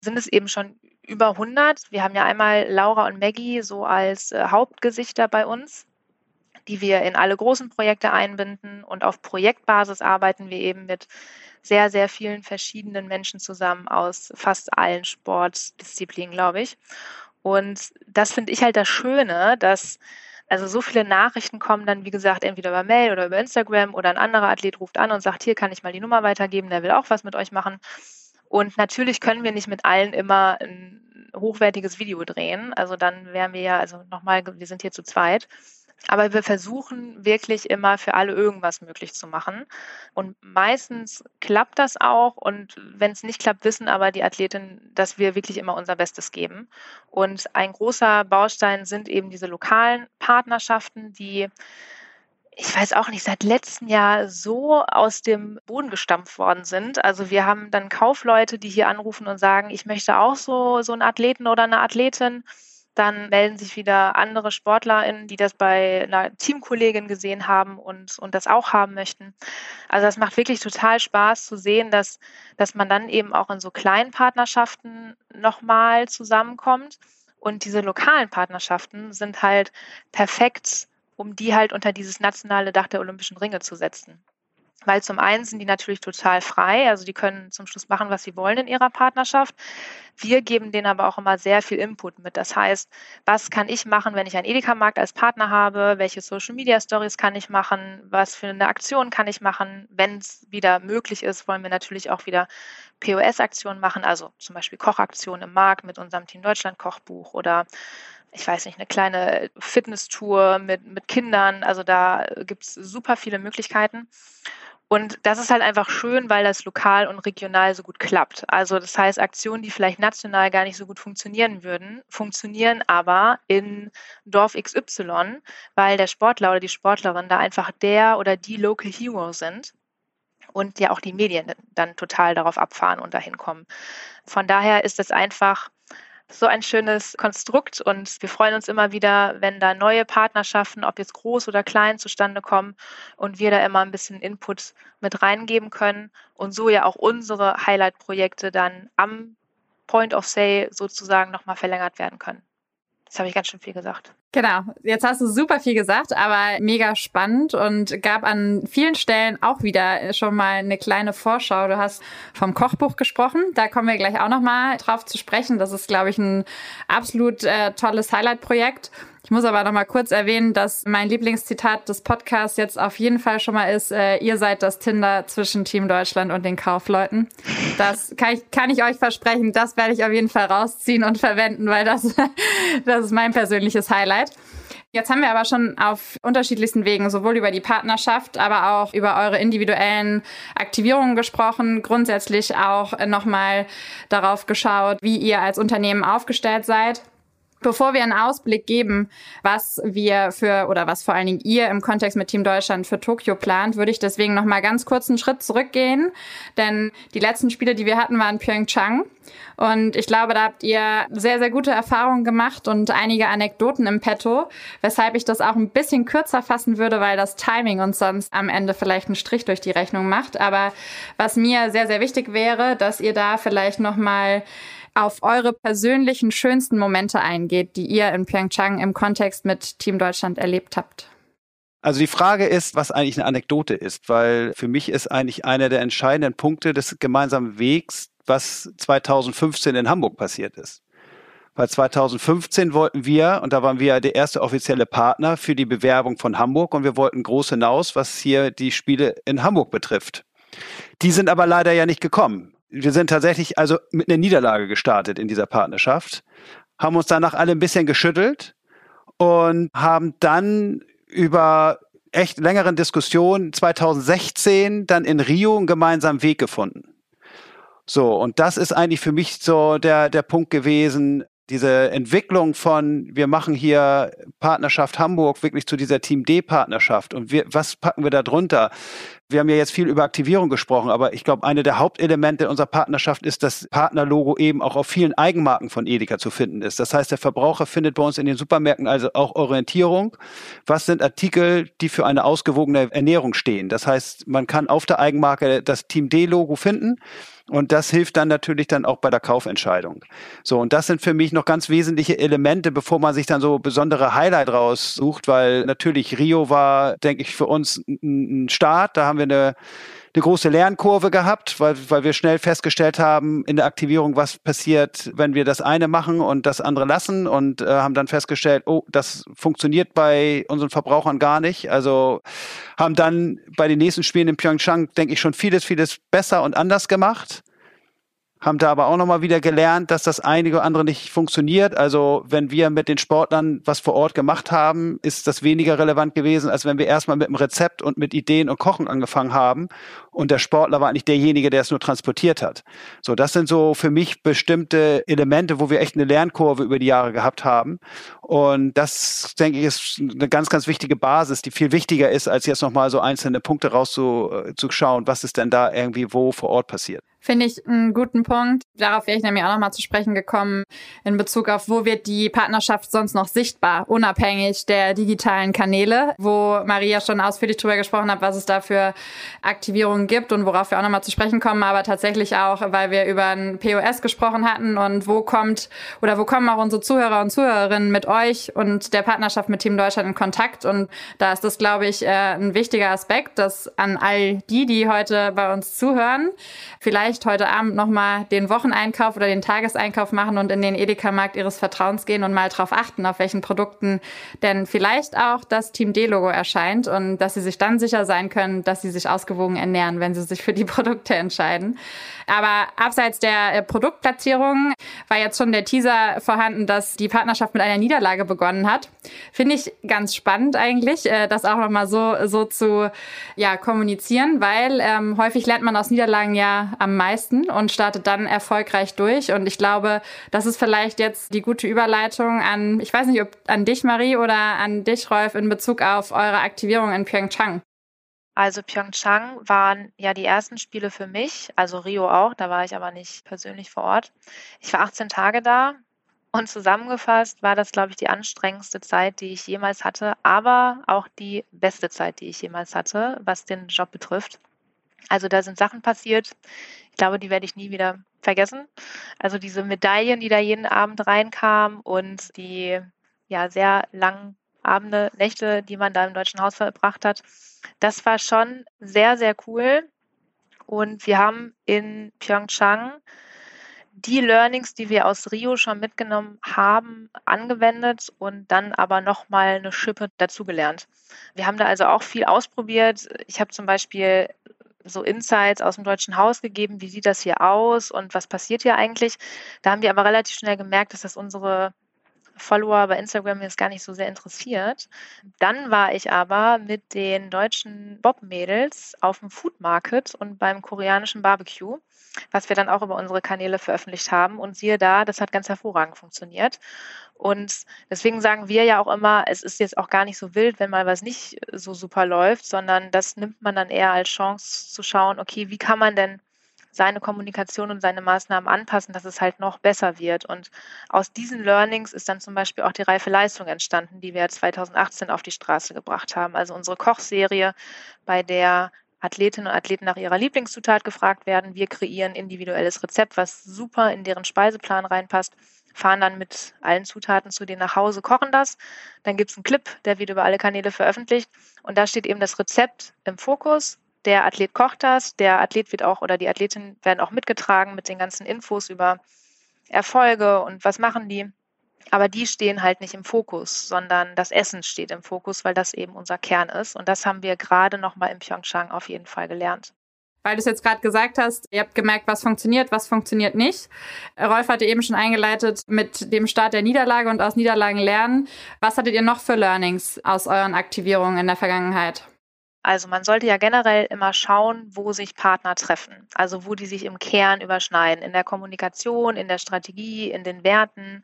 sind es eben schon über 100. Wir haben ja einmal Laura und Maggie so als äh, Hauptgesichter bei uns, die wir in alle großen Projekte einbinden. Und auf Projektbasis arbeiten wir eben mit sehr, sehr vielen verschiedenen Menschen zusammen aus fast allen Sportdisziplinen, glaube ich. Und das finde ich halt das Schöne, dass also so viele Nachrichten kommen dann, wie gesagt, entweder über Mail oder über Instagram oder ein anderer Athlet ruft an und sagt, hier kann ich mal die Nummer weitergeben, der will auch was mit euch machen. Und natürlich können wir nicht mit allen immer ein hochwertiges Video drehen. Also dann wären wir ja, also nochmal, wir sind hier zu zweit. Aber wir versuchen wirklich immer für alle irgendwas möglich zu machen. Und meistens klappt das auch. Und wenn es nicht klappt, wissen aber die Athletinnen, dass wir wirklich immer unser Bestes geben. Und ein großer Baustein sind eben diese lokalen Partnerschaften, die ich weiß auch nicht, seit letztem Jahr so aus dem Boden gestampft worden sind. Also wir haben dann Kaufleute, die hier anrufen und sagen, ich möchte auch so, so einen Athleten oder eine Athletin dann melden sich wieder andere SportlerInnen, die das bei einer Teamkollegin gesehen haben und, und das auch haben möchten. Also das macht wirklich total Spaß zu sehen, dass, dass man dann eben auch in so kleinen Partnerschaften nochmal zusammenkommt. Und diese lokalen Partnerschaften sind halt perfekt, um die halt unter dieses nationale Dach der Olympischen Ringe zu setzen. Weil zum einen sind die natürlich total frei, also die können zum Schluss machen, was sie wollen in ihrer Partnerschaft. Wir geben denen aber auch immer sehr viel Input mit. Das heißt, was kann ich machen, wenn ich einen Edeka-Markt als Partner habe? Welche Social-Media-Stories kann ich machen? Was für eine Aktion kann ich machen? Wenn es wieder möglich ist, wollen wir natürlich auch wieder POS-Aktionen machen, also zum Beispiel Kochaktionen im Markt mit unserem Team Deutschland Kochbuch oder ich weiß nicht, eine kleine Fitnesstour mit, mit Kindern. Also da gibt es super viele Möglichkeiten. Und das ist halt einfach schön, weil das lokal und regional so gut klappt. Also das heißt, Aktionen, die vielleicht national gar nicht so gut funktionieren würden, funktionieren aber in Dorf XY, weil der Sportler oder die Sportlerin da einfach der oder die Local Hero sind und ja auch die Medien dann total darauf abfahren und dahin kommen. Von daher ist es einfach so ein schönes Konstrukt und wir freuen uns immer wieder, wenn da neue Partnerschaften, ob jetzt groß oder klein, zustande kommen und wir da immer ein bisschen Input mit reingeben können und so ja auch unsere Highlight-Projekte dann am Point of Sale sozusagen nochmal verlängert werden können. Jetzt habe ich ganz schön viel gesagt. Genau, jetzt hast du super viel gesagt, aber mega spannend und gab an vielen Stellen auch wieder schon mal eine kleine Vorschau. Du hast vom Kochbuch gesprochen, da kommen wir gleich auch noch mal drauf zu sprechen. Das ist, glaube ich, ein absolut äh, tolles Highlight-Projekt. Ich muss aber noch mal kurz erwähnen, dass mein Lieblingszitat des Podcasts jetzt auf jeden Fall schon mal ist, äh, ihr seid das Tinder zwischen Team Deutschland und den Kaufleuten. Das kann ich, kann ich euch versprechen, das werde ich auf jeden Fall rausziehen und verwenden, weil das, das ist mein persönliches Highlight. Jetzt haben wir aber schon auf unterschiedlichsten Wegen sowohl über die Partnerschaft, aber auch über eure individuellen Aktivierungen gesprochen, grundsätzlich auch nochmal darauf geschaut, wie ihr als Unternehmen aufgestellt seid. Bevor wir einen Ausblick geben, was wir für oder was vor allen Dingen ihr im Kontext mit Team Deutschland für Tokio plant, würde ich deswegen noch mal ganz kurz einen Schritt zurückgehen, denn die letzten Spiele, die wir hatten, waren Pyeongchang. Und ich glaube, da habt ihr sehr sehr gute Erfahrungen gemacht und einige Anekdoten im Petto, weshalb ich das auch ein bisschen kürzer fassen würde, weil das Timing uns sonst am Ende vielleicht einen Strich durch die Rechnung macht, aber was mir sehr sehr wichtig wäre, dass ihr da vielleicht noch mal auf eure persönlichen schönsten Momente eingeht, die ihr in Pyeongchang im Kontext mit Team Deutschland erlebt habt. Also die Frage ist, was eigentlich eine Anekdote ist, weil für mich ist eigentlich einer der entscheidenden Punkte des gemeinsamen Wegs, was 2015 in Hamburg passiert ist. Weil 2015 wollten wir, und da waren wir der erste offizielle Partner für die Bewerbung von Hamburg und wir wollten groß hinaus, was hier die Spiele in Hamburg betrifft. Die sind aber leider ja nicht gekommen wir sind tatsächlich also mit einer Niederlage gestartet in dieser Partnerschaft, haben uns danach alle ein bisschen geschüttelt und haben dann über echt längeren Diskussionen 2016 dann in Rio einen gemeinsamen Weg gefunden. So, und das ist eigentlich für mich so der, der Punkt gewesen, diese Entwicklung von, wir machen hier Partnerschaft Hamburg wirklich zu dieser Team D-Partnerschaft und wir, was packen wir da drunter? Wir haben ja jetzt viel über Aktivierung gesprochen, aber ich glaube, eine der Hauptelemente unserer Partnerschaft ist, dass Partnerlogo eben auch auf vielen Eigenmarken von Edeka zu finden ist. Das heißt, der Verbraucher findet bei uns in den Supermärkten also auch Orientierung. Was sind Artikel, die für eine ausgewogene Ernährung stehen? Das heißt, man kann auf der Eigenmarke das Team D-Logo finden Und das hilft dann natürlich dann auch bei der Kaufentscheidung. So, und das sind für mich noch ganz wesentliche Elemente, bevor man sich dann so besondere Highlight raussucht, weil natürlich Rio war, denke ich, für uns ein Start. Da haben wir eine eine große Lernkurve gehabt, weil, weil wir schnell festgestellt haben in der Aktivierung, was passiert, wenn wir das eine machen und das andere lassen und äh, haben dann festgestellt, oh, das funktioniert bei unseren Verbrauchern gar nicht. Also haben dann bei den nächsten Spielen in Pyeongchang, denke ich, schon vieles, vieles besser und anders gemacht haben da aber auch nochmal wieder gelernt, dass das einige oder andere nicht funktioniert. Also wenn wir mit den Sportlern was vor Ort gemacht haben, ist das weniger relevant gewesen, als wenn wir erstmal mit dem Rezept und mit Ideen und Kochen angefangen haben und der Sportler war eigentlich derjenige, der es nur transportiert hat. So, das sind so für mich bestimmte Elemente, wo wir echt eine Lernkurve über die Jahre gehabt haben. Und das, denke ich, ist eine ganz, ganz wichtige Basis, die viel wichtiger ist, als jetzt nochmal so einzelne Punkte rauszuschauen, was ist denn da irgendwie wo vor Ort passiert. Finde ich einen guten Punkt. Darauf wäre ich nämlich auch nochmal zu sprechen gekommen in Bezug auf, wo wird die Partnerschaft sonst noch sichtbar, unabhängig der digitalen Kanäle, wo Maria schon ausführlich drüber gesprochen hat, was es da für Aktivierungen gibt und worauf wir auch nochmal zu sprechen kommen, aber tatsächlich auch, weil wir über ein POS gesprochen hatten und wo kommt oder wo kommen auch unsere Zuhörer und Zuhörerinnen mit euch und der Partnerschaft mit Team Deutschland in Kontakt und da ist das, glaube ich, äh, ein wichtiger Aspekt, dass an all die, die heute bei uns zuhören, vielleicht vielleicht heute Abend nochmal den Wocheneinkauf oder den Tageseinkauf machen und in den Edeka-Markt ihres Vertrauens gehen und mal drauf achten, auf welchen Produkten denn vielleicht auch das Team D-Logo erscheint und dass sie sich dann sicher sein können, dass sie sich ausgewogen ernähren, wenn sie sich für die Produkte entscheiden. Aber abseits der äh, Produktplatzierung war jetzt schon der Teaser vorhanden, dass die Partnerschaft mit einer Niederlage begonnen hat. Finde ich ganz spannend eigentlich, äh, das auch nochmal so, so zu ja, kommunizieren, weil ähm, häufig lernt man aus Niederlagen ja am meisten und startet dann erfolgreich durch. Und ich glaube, das ist vielleicht jetzt die gute Überleitung an, ich weiß nicht, ob an dich, Marie, oder an dich, Rolf, in Bezug auf eure Aktivierung in Pyeongchang. Also Pyeongchang waren ja die ersten Spiele für mich, also Rio auch, da war ich aber nicht persönlich vor Ort. Ich war 18 Tage da und zusammengefasst war das, glaube ich, die anstrengendste Zeit, die ich jemals hatte, aber auch die beste Zeit, die ich jemals hatte, was den Job betrifft. Also da sind Sachen passiert, ich glaube, die werde ich nie wieder vergessen. Also diese Medaillen, die da jeden Abend reinkamen und die ja sehr langen Abende, Nächte, die man da im Deutschen Haus verbracht hat, das war schon sehr, sehr cool. Und wir haben in Pyeongchang die Learnings, die wir aus Rio schon mitgenommen haben, angewendet und dann aber nochmal eine Schippe dazugelernt. Wir haben da also auch viel ausprobiert. Ich habe zum Beispiel so Insights aus dem Deutschen Haus gegeben, wie sieht das hier aus und was passiert hier eigentlich. Da haben wir aber relativ schnell gemerkt, dass das unsere Follower bei Instagram jetzt gar nicht so sehr interessiert. Dann war ich aber mit den deutschen Bob-Mädels auf dem Food Market und beim koreanischen Barbecue, was wir dann auch über unsere Kanäle veröffentlicht haben. Und siehe da, das hat ganz hervorragend funktioniert. Und deswegen sagen wir ja auch immer, es ist jetzt auch gar nicht so wild, wenn mal was nicht so super läuft, sondern das nimmt man dann eher als Chance zu schauen, okay, wie kann man denn seine Kommunikation und seine Maßnahmen anpassen, dass es halt noch besser wird. Und aus diesen Learnings ist dann zum Beispiel auch die reife Leistung entstanden, die wir 2018 auf die Straße gebracht haben. Also unsere Kochserie, bei der Athletinnen und Athleten nach ihrer Lieblingszutat gefragt werden. Wir kreieren individuelles Rezept, was super in deren Speiseplan reinpasst, fahren dann mit allen Zutaten zu denen nach Hause, kochen das. Dann gibt es einen Clip, der wird über alle Kanäle veröffentlicht. Und da steht eben das Rezept im Fokus der Athlet kocht das, der Athlet wird auch oder die Athletin werden auch mitgetragen mit den ganzen Infos über Erfolge und was machen die. Aber die stehen halt nicht im Fokus, sondern das Essen steht im Fokus, weil das eben unser Kern ist. Und das haben wir gerade nochmal in Pyeongchang auf jeden Fall gelernt. Weil du es jetzt gerade gesagt hast, ihr habt gemerkt, was funktioniert, was funktioniert nicht. Rolf hatte eben schon eingeleitet mit dem Start der Niederlage und aus Niederlagen lernen. Was hattet ihr noch für Learnings aus euren Aktivierungen in der Vergangenheit? Also man sollte ja generell immer schauen, wo sich Partner treffen, also wo die sich im Kern überschneiden, in der Kommunikation, in der Strategie, in den Werten,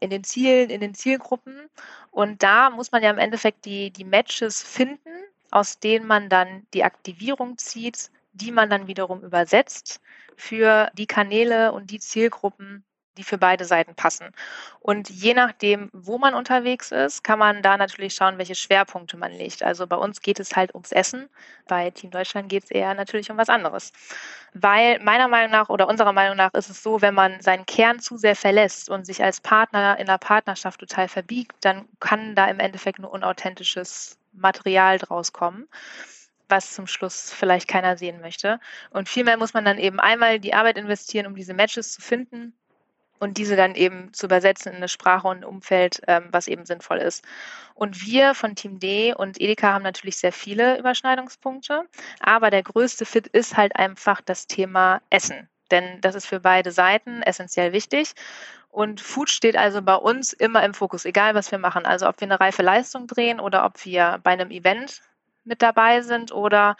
in den Zielen, in den Zielgruppen. Und da muss man ja im Endeffekt die, die Matches finden, aus denen man dann die Aktivierung zieht, die man dann wiederum übersetzt für die Kanäle und die Zielgruppen, die für beide Seiten passen. Und je nachdem, wo man unterwegs ist, kann man da natürlich schauen, welche Schwerpunkte man legt. Also bei uns geht es halt ums Essen, bei Team Deutschland geht es eher natürlich um was anderes. Weil meiner Meinung nach oder unserer Meinung nach ist es so, wenn man seinen Kern zu sehr verlässt und sich als Partner in der Partnerschaft total verbiegt, dann kann da im Endeffekt nur unauthentisches Material draus kommen was zum Schluss vielleicht keiner sehen möchte. Und vielmehr muss man dann eben einmal die Arbeit investieren, um diese Matches zu finden und diese dann eben zu übersetzen in eine Sprache und ein Umfeld, ähm, was eben sinnvoll ist. Und wir von Team D und Edeka haben natürlich sehr viele Überschneidungspunkte, aber der größte Fit ist halt einfach das Thema Essen. Denn das ist für beide Seiten essentiell wichtig. Und Food steht also bei uns immer im Fokus, egal was wir machen. Also ob wir eine reife Leistung drehen oder ob wir bei einem Event mit dabei sind oder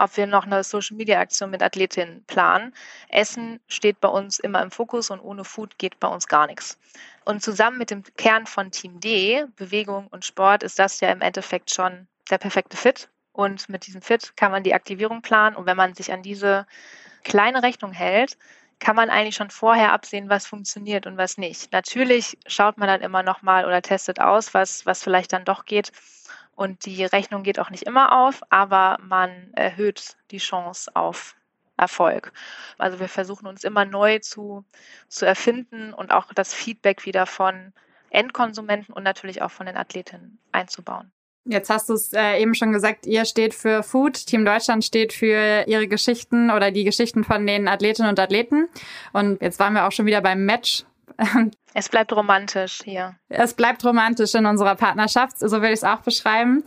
ob wir noch eine Social Media Aktion mit Athletinnen planen. Essen steht bei uns immer im Fokus und ohne Food geht bei uns gar nichts. Und zusammen mit dem Kern von Team D, Bewegung und Sport, ist das ja im Endeffekt schon der perfekte Fit. Und mit diesem Fit kann man die Aktivierung planen. Und wenn man sich an diese kleine Rechnung hält, kann man eigentlich schon vorher absehen, was funktioniert und was nicht. Natürlich schaut man dann immer noch mal oder testet aus, was, was vielleicht dann doch geht. Und die Rechnung geht auch nicht immer auf, aber man erhöht die Chance auf Erfolg. Also wir versuchen uns immer neu zu, zu erfinden und auch das Feedback wieder von Endkonsumenten und natürlich auch von den Athletinnen einzubauen. Jetzt hast du es äh, eben schon gesagt, ihr steht für Food, Team Deutschland steht für ihre Geschichten oder die Geschichten von den Athletinnen und Athleten. Und jetzt waren wir auch schon wieder beim Match Es bleibt romantisch hier. Es bleibt romantisch in unserer Partnerschaft, so würde ich es auch beschreiben.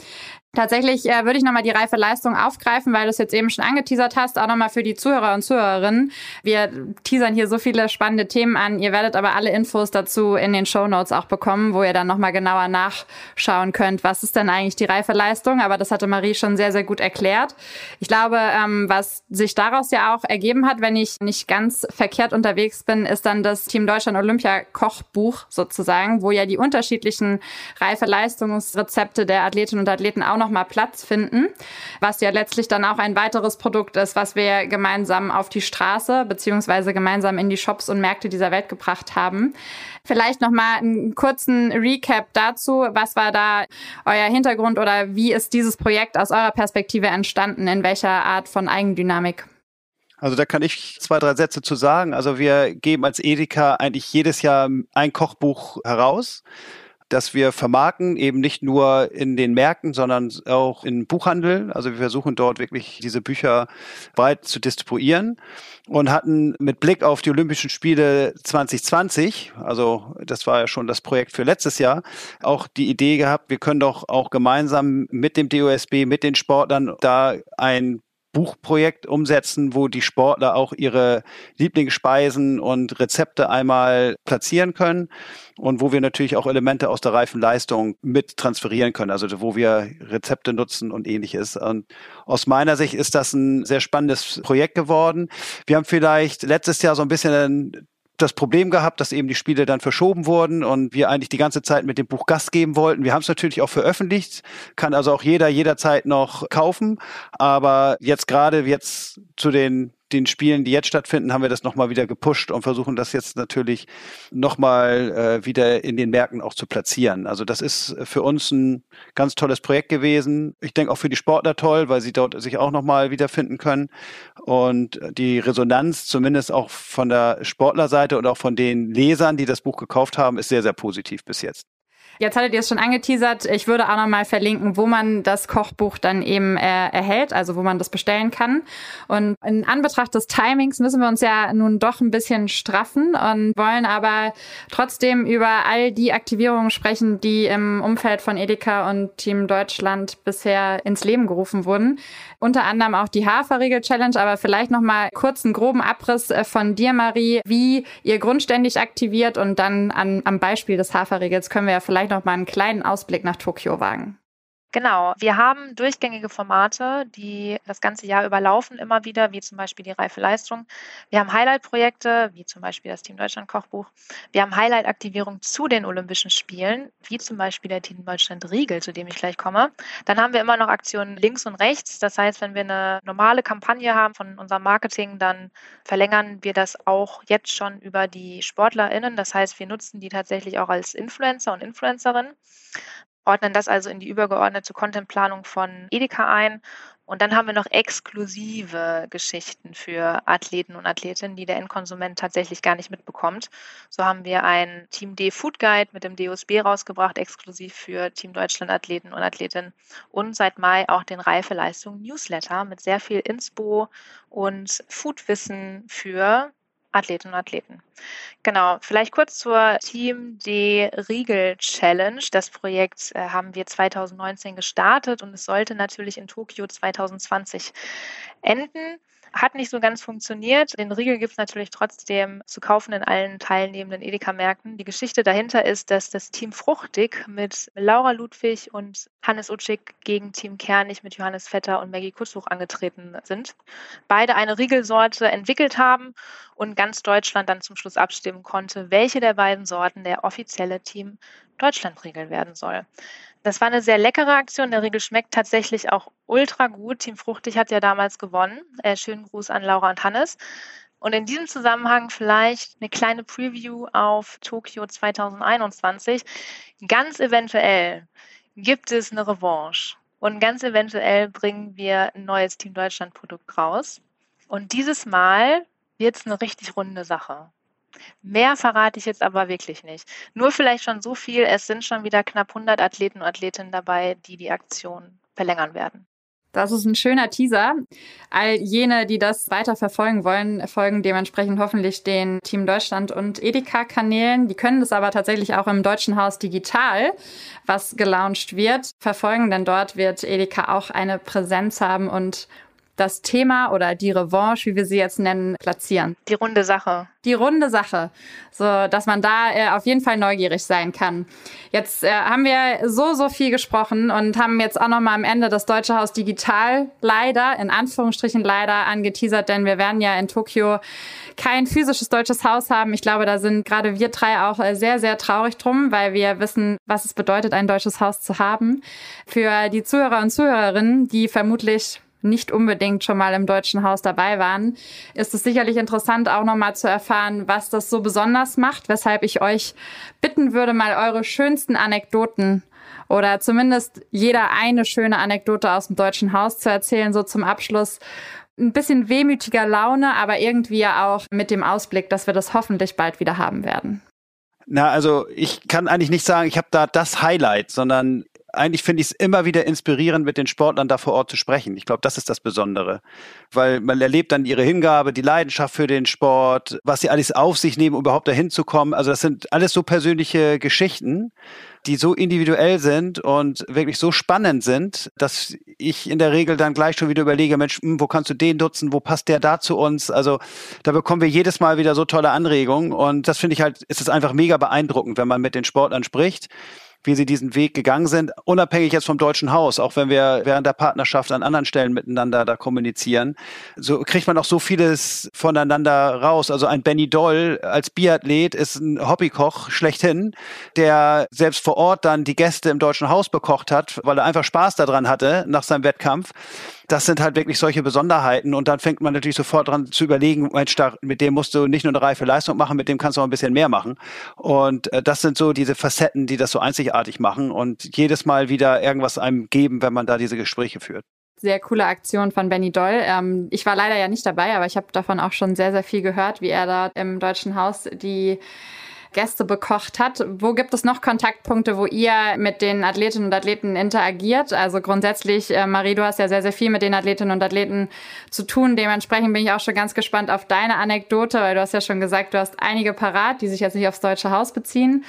Tatsächlich äh, würde ich nochmal die reife Leistung aufgreifen, weil du es jetzt eben schon angeteasert hast, auch nochmal für die Zuhörer und Zuhörerinnen. Wir teasern hier so viele spannende Themen an. Ihr werdet aber alle Infos dazu in den Show Notes auch bekommen, wo ihr dann nochmal genauer nachschauen könnt, was ist denn eigentlich die reife Leistung. Aber das hatte Marie schon sehr, sehr gut erklärt. Ich glaube, ähm, was sich daraus ja auch ergeben hat, wenn ich nicht ganz verkehrt unterwegs bin, ist dann das Team Deutschland Olympia Kochbuch sozusagen, wo ja die unterschiedlichen reife Leistungsrezepte der Athletinnen und Athleten auch nochmal Platz finden, was ja letztlich dann auch ein weiteres Produkt ist, was wir gemeinsam auf die Straße beziehungsweise gemeinsam in die Shops und Märkte dieser Welt gebracht haben. Vielleicht nochmal einen kurzen Recap dazu. Was war da euer Hintergrund oder wie ist dieses Projekt aus eurer Perspektive entstanden? In welcher Art von Eigendynamik? Also da kann ich zwei, drei Sätze zu sagen. Also wir geben als Edeka eigentlich jedes Jahr ein Kochbuch heraus dass wir vermarkten, eben nicht nur in den Märkten, sondern auch im Buchhandel. Also wir versuchen dort wirklich diese Bücher breit zu distribuieren und hatten mit Blick auf die Olympischen Spiele 2020, also das war ja schon das Projekt für letztes Jahr, auch die Idee gehabt, wir können doch auch gemeinsam mit dem DOSB, mit den Sportlern da ein Buchprojekt umsetzen, wo die Sportler auch ihre Lieblingsspeisen und Rezepte einmal platzieren können und wo wir natürlich auch Elemente aus der reifen Leistung mit transferieren können, also wo wir Rezepte nutzen und ähnliches. Und aus meiner Sicht ist das ein sehr spannendes Projekt geworden. Wir haben vielleicht letztes Jahr so ein bisschen das Problem gehabt, dass eben die Spiele dann verschoben wurden und wir eigentlich die ganze Zeit mit dem Buch Gast geben wollten. Wir haben es natürlich auch veröffentlicht, kann also auch jeder jederzeit noch kaufen. Aber jetzt gerade jetzt zu den den Spielen, die jetzt stattfinden, haben wir das nochmal wieder gepusht und versuchen das jetzt natürlich nochmal äh, wieder in den Märkten auch zu platzieren. Also das ist für uns ein ganz tolles Projekt gewesen. Ich denke auch für die Sportler toll, weil sie dort sich auch nochmal wiederfinden können. Und die Resonanz, zumindest auch von der Sportlerseite und auch von den Lesern, die das Buch gekauft haben, ist sehr, sehr positiv bis jetzt. Jetzt hattet ihr es schon angeteasert. Ich würde auch nochmal verlinken, wo man das Kochbuch dann eben äh, erhält, also wo man das bestellen kann. Und in Anbetracht des Timings müssen wir uns ja nun doch ein bisschen straffen und wollen aber trotzdem über all die Aktivierungen sprechen, die im Umfeld von Edeka und Team Deutschland bisher ins Leben gerufen wurden unter anderem auch die Haferriegel-Challenge, aber vielleicht noch mal kurz einen groben Abriss äh, von dir, Marie, wie ihr grundständig aktiviert und dann an, am Beispiel des Haferriegels können wir ja vielleicht noch mal einen kleinen Ausblick nach Tokio wagen. Genau, wir haben durchgängige Formate, die das ganze Jahr überlaufen, immer wieder, wie zum Beispiel die Reife Leistung. Wir haben Highlight-Projekte, wie zum Beispiel das Team Deutschland Kochbuch. Wir haben Highlight-Aktivierung zu den Olympischen Spielen, wie zum Beispiel der Team Deutschland Riegel, zu dem ich gleich komme. Dann haben wir immer noch Aktionen links und rechts. Das heißt, wenn wir eine normale Kampagne haben von unserem Marketing, dann verlängern wir das auch jetzt schon über die SportlerInnen. Das heißt, wir nutzen die tatsächlich auch als Influencer und Influencerinnen ordnen das also in die übergeordnete Contentplanung von Edeka ein. Und dann haben wir noch exklusive Geschichten für Athleten und Athletinnen, die der Endkonsument tatsächlich gar nicht mitbekommt. So haben wir ein Team D Food Guide mit dem DOSB rausgebracht, exklusiv für Team Deutschland Athleten und Athletinnen. Und seit Mai auch den Reifeleistung Newsletter mit sehr viel Inspo und Foodwissen für Athletinnen und Athleten. Genau, vielleicht kurz zur Team D Riegel Challenge. Das Projekt äh, haben wir 2019 gestartet und es sollte natürlich in Tokio 2020 enden. Hat nicht so ganz funktioniert. Den Riegel gibt es natürlich trotzdem zu kaufen in allen teilnehmenden Edeka-Märkten. Die Geschichte dahinter ist, dass das Team Fruchtig mit Laura Ludwig und Hannes Utschig gegen Team Kernig mit Johannes Vetter und Maggie Kutzbuch angetreten sind. Beide eine Riegelsorte entwickelt haben und ganz Deutschland dann zum Schluss abstimmen konnte, welche der beiden Sorten der offizielle Team Deutschland-Riegel werden soll. Das war eine sehr leckere Aktion. Der Riegel schmeckt tatsächlich auch ultra gut. Team Fruchtig hat ja damals gewonnen. Äh, schönen Gruß an Laura und Hannes. Und in diesem Zusammenhang vielleicht eine kleine Preview auf Tokio 2021. Ganz eventuell gibt es eine Revanche. Und ganz eventuell bringen wir ein neues Team Deutschland Produkt raus. Und dieses Mal wird es eine richtig runde Sache. Mehr verrate ich jetzt aber wirklich nicht. Nur vielleicht schon so viel, es sind schon wieder knapp 100 Athleten und Athletinnen dabei, die die Aktion verlängern werden. Das ist ein schöner Teaser. All jene, die das weiter verfolgen wollen, folgen dementsprechend hoffentlich den Team Deutschland und Edeka-Kanälen. Die können das aber tatsächlich auch im Deutschen Haus digital, was gelauncht wird, verfolgen, denn dort wird Edeka auch eine Präsenz haben und das Thema oder die Revanche, wie wir sie jetzt nennen, platzieren. Die runde Sache. Die runde Sache, so dass man da äh, auf jeden Fall neugierig sein kann. Jetzt äh, haben wir so so viel gesprochen und haben jetzt auch noch mal am Ende das Deutsche Haus digital leider in Anführungsstrichen leider angeteasert, denn wir werden ja in Tokio kein physisches deutsches Haus haben. Ich glaube, da sind gerade wir drei auch äh, sehr sehr traurig drum, weil wir wissen, was es bedeutet, ein deutsches Haus zu haben. Für die Zuhörer und Zuhörerinnen, die vermutlich nicht unbedingt schon mal im Deutschen Haus dabei waren, ist es sicherlich interessant, auch nochmal zu erfahren, was das so besonders macht, weshalb ich euch bitten würde, mal eure schönsten Anekdoten oder zumindest jeder eine schöne Anekdote aus dem Deutschen Haus zu erzählen, so zum Abschluss. Ein bisschen wehmütiger Laune, aber irgendwie ja auch mit dem Ausblick, dass wir das hoffentlich bald wieder haben werden. Na, also ich kann eigentlich nicht sagen, ich habe da das Highlight, sondern eigentlich finde ich es immer wieder inspirierend, mit den Sportlern da vor Ort zu sprechen. Ich glaube, das ist das Besondere, weil man erlebt dann ihre Hingabe, die Leidenschaft für den Sport, was sie alles auf sich nehmen, um überhaupt dahin zu kommen. Also das sind alles so persönliche Geschichten, die so individuell sind und wirklich so spannend sind, dass ich in der Regel dann gleich schon wieder überlege, Mensch, hm, wo kannst du den nutzen, wo passt der da zu uns? Also da bekommen wir jedes Mal wieder so tolle Anregungen und das finde ich halt, ist es einfach mega beeindruckend, wenn man mit den Sportlern spricht wie sie diesen Weg gegangen sind, unabhängig jetzt vom Deutschen Haus, auch wenn wir während der Partnerschaft an anderen Stellen miteinander da kommunizieren, so kriegt man auch so vieles voneinander raus. Also ein Benny Doll als Biathlet ist ein Hobbykoch schlechthin, der selbst vor Ort dann die Gäste im Deutschen Haus bekocht hat, weil er einfach Spaß daran hatte nach seinem Wettkampf das sind halt wirklich solche Besonderheiten. Und dann fängt man natürlich sofort dran zu überlegen, Mensch, da, mit dem musst du nicht nur eine reife Leistung machen, mit dem kannst du auch ein bisschen mehr machen. Und äh, das sind so diese Facetten, die das so einzigartig machen und jedes Mal wieder irgendwas einem geben, wenn man da diese Gespräche führt sehr coole Aktion von Benny Doll. Ähm, ich war leider ja nicht dabei, aber ich habe davon auch schon sehr, sehr viel gehört, wie er da im Deutschen Haus die Gäste bekocht hat. Wo gibt es noch Kontaktpunkte, wo ihr mit den Athletinnen und Athleten interagiert? Also grundsätzlich, äh, Marie, du hast ja sehr, sehr viel mit den Athletinnen und Athleten zu tun. Dementsprechend bin ich auch schon ganz gespannt auf deine Anekdote, weil du hast ja schon gesagt, du hast einige parat, die sich jetzt nicht aufs Deutsche Haus beziehen.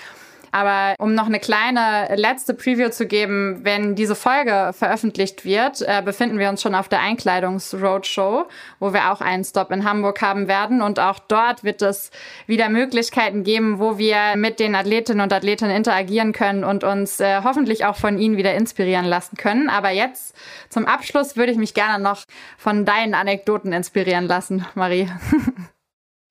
Aber um noch eine kleine letzte Preview zu geben, wenn diese Folge veröffentlicht wird, äh, befinden wir uns schon auf der Einkleidungs-Roadshow, wo wir auch einen Stop in Hamburg haben werden. Und auch dort wird es wieder Möglichkeiten geben, wo wir mit den Athletinnen und Athleten interagieren können und uns äh, hoffentlich auch von ihnen wieder inspirieren lassen können. Aber jetzt zum Abschluss würde ich mich gerne noch von deinen Anekdoten inspirieren lassen, Marie.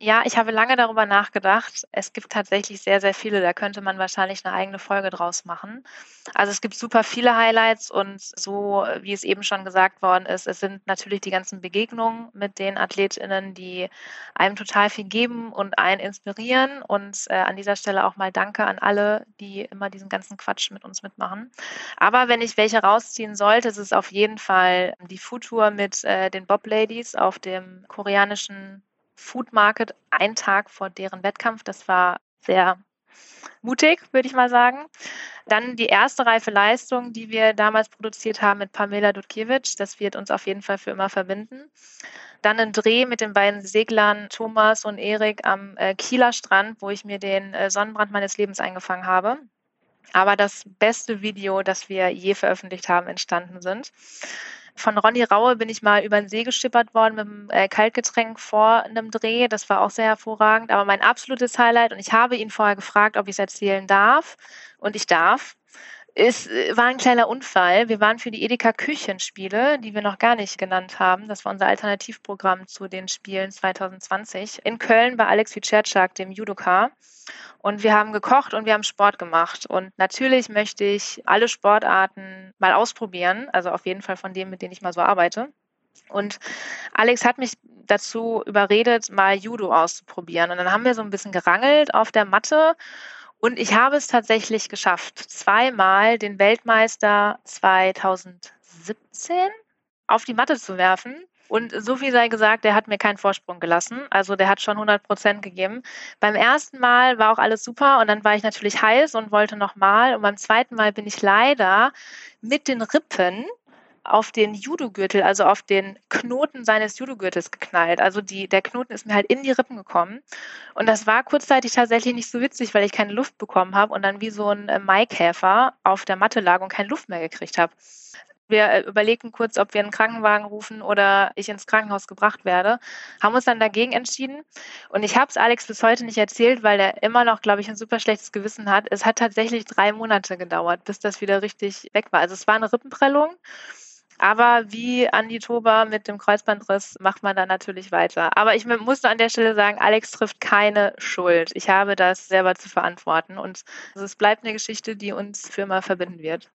Ja, ich habe lange darüber nachgedacht. Es gibt tatsächlich sehr, sehr viele. Da könnte man wahrscheinlich eine eigene Folge draus machen. Also es gibt super viele Highlights und so, wie es eben schon gesagt worden ist, es sind natürlich die ganzen Begegnungen mit den AthletInnen, die einem total viel geben und einen inspirieren. Und äh, an dieser Stelle auch mal Danke an alle, die immer diesen ganzen Quatsch mit uns mitmachen. Aber wenn ich welche rausziehen sollte, ist es auf jeden Fall die Food-Tour mit äh, den Bob Ladies auf dem koreanischen Food Market einen Tag vor deren Wettkampf. Das war sehr mutig, würde ich mal sagen. Dann die erste reife Leistung, die wir damals produziert haben mit Pamela Dudkiewicz. Das wird uns auf jeden Fall für immer verbinden. Dann ein Dreh mit den beiden Seglern Thomas und Erik am äh, Kieler Strand, wo ich mir den äh, Sonnenbrand meines Lebens eingefangen habe. Aber das beste Video, das wir je veröffentlicht haben, entstanden sind. Von Ronny Raue bin ich mal über den See geschippert worden mit einem äh, Kaltgetränk vor einem Dreh. Das war auch sehr hervorragend. Aber mein absolutes Highlight, und ich habe ihn vorher gefragt, ob ich es erzählen darf, und ich darf, es äh, war ein kleiner Unfall. Wir waren für die Edeka Küchenspiele, die wir noch gar nicht genannt haben. Das war unser Alternativprogramm zu den Spielen 2020 in Köln bei Alex Wiczerczak, dem Judoka. Und wir haben gekocht und wir haben Sport gemacht. Und natürlich möchte ich alle Sportarten mal ausprobieren. Also auf jeden Fall von denen, mit denen ich mal so arbeite. Und Alex hat mich dazu überredet, mal Judo auszuprobieren. Und dann haben wir so ein bisschen gerangelt auf der Matte. Und ich habe es tatsächlich geschafft, zweimal den Weltmeister 2017 auf die Matte zu werfen. Und so viel sei gesagt, der hat mir keinen Vorsprung gelassen. Also der hat schon 100 Prozent gegeben. Beim ersten Mal war auch alles super und dann war ich natürlich heiß und wollte nochmal. Und beim zweiten Mal bin ich leider mit den Rippen auf den Judo-Gürtel, also auf den Knoten seines Judo-Gürtels geknallt. Also die, der Knoten ist mir halt in die Rippen gekommen. Und das war kurzzeitig tatsächlich nicht so witzig, weil ich keine Luft bekommen habe und dann wie so ein äh, Maikäfer auf der Matte lag und keine Luft mehr gekriegt habe. Wir äh, überlegten kurz, ob wir einen Krankenwagen rufen oder ich ins Krankenhaus gebracht werde. Haben uns dann dagegen entschieden. Und ich habe es Alex bis heute nicht erzählt, weil er immer noch, glaube ich, ein super schlechtes Gewissen hat. Es hat tatsächlich drei Monate gedauert, bis das wieder richtig weg war. Also es war eine Rippenprellung. Aber wie Andi Toba mit dem Kreuzbandriss macht man dann natürlich weiter. Aber ich musste an der Stelle sagen, Alex trifft keine Schuld. Ich habe das selber zu verantworten und es bleibt eine Geschichte, die uns für immer verbinden wird.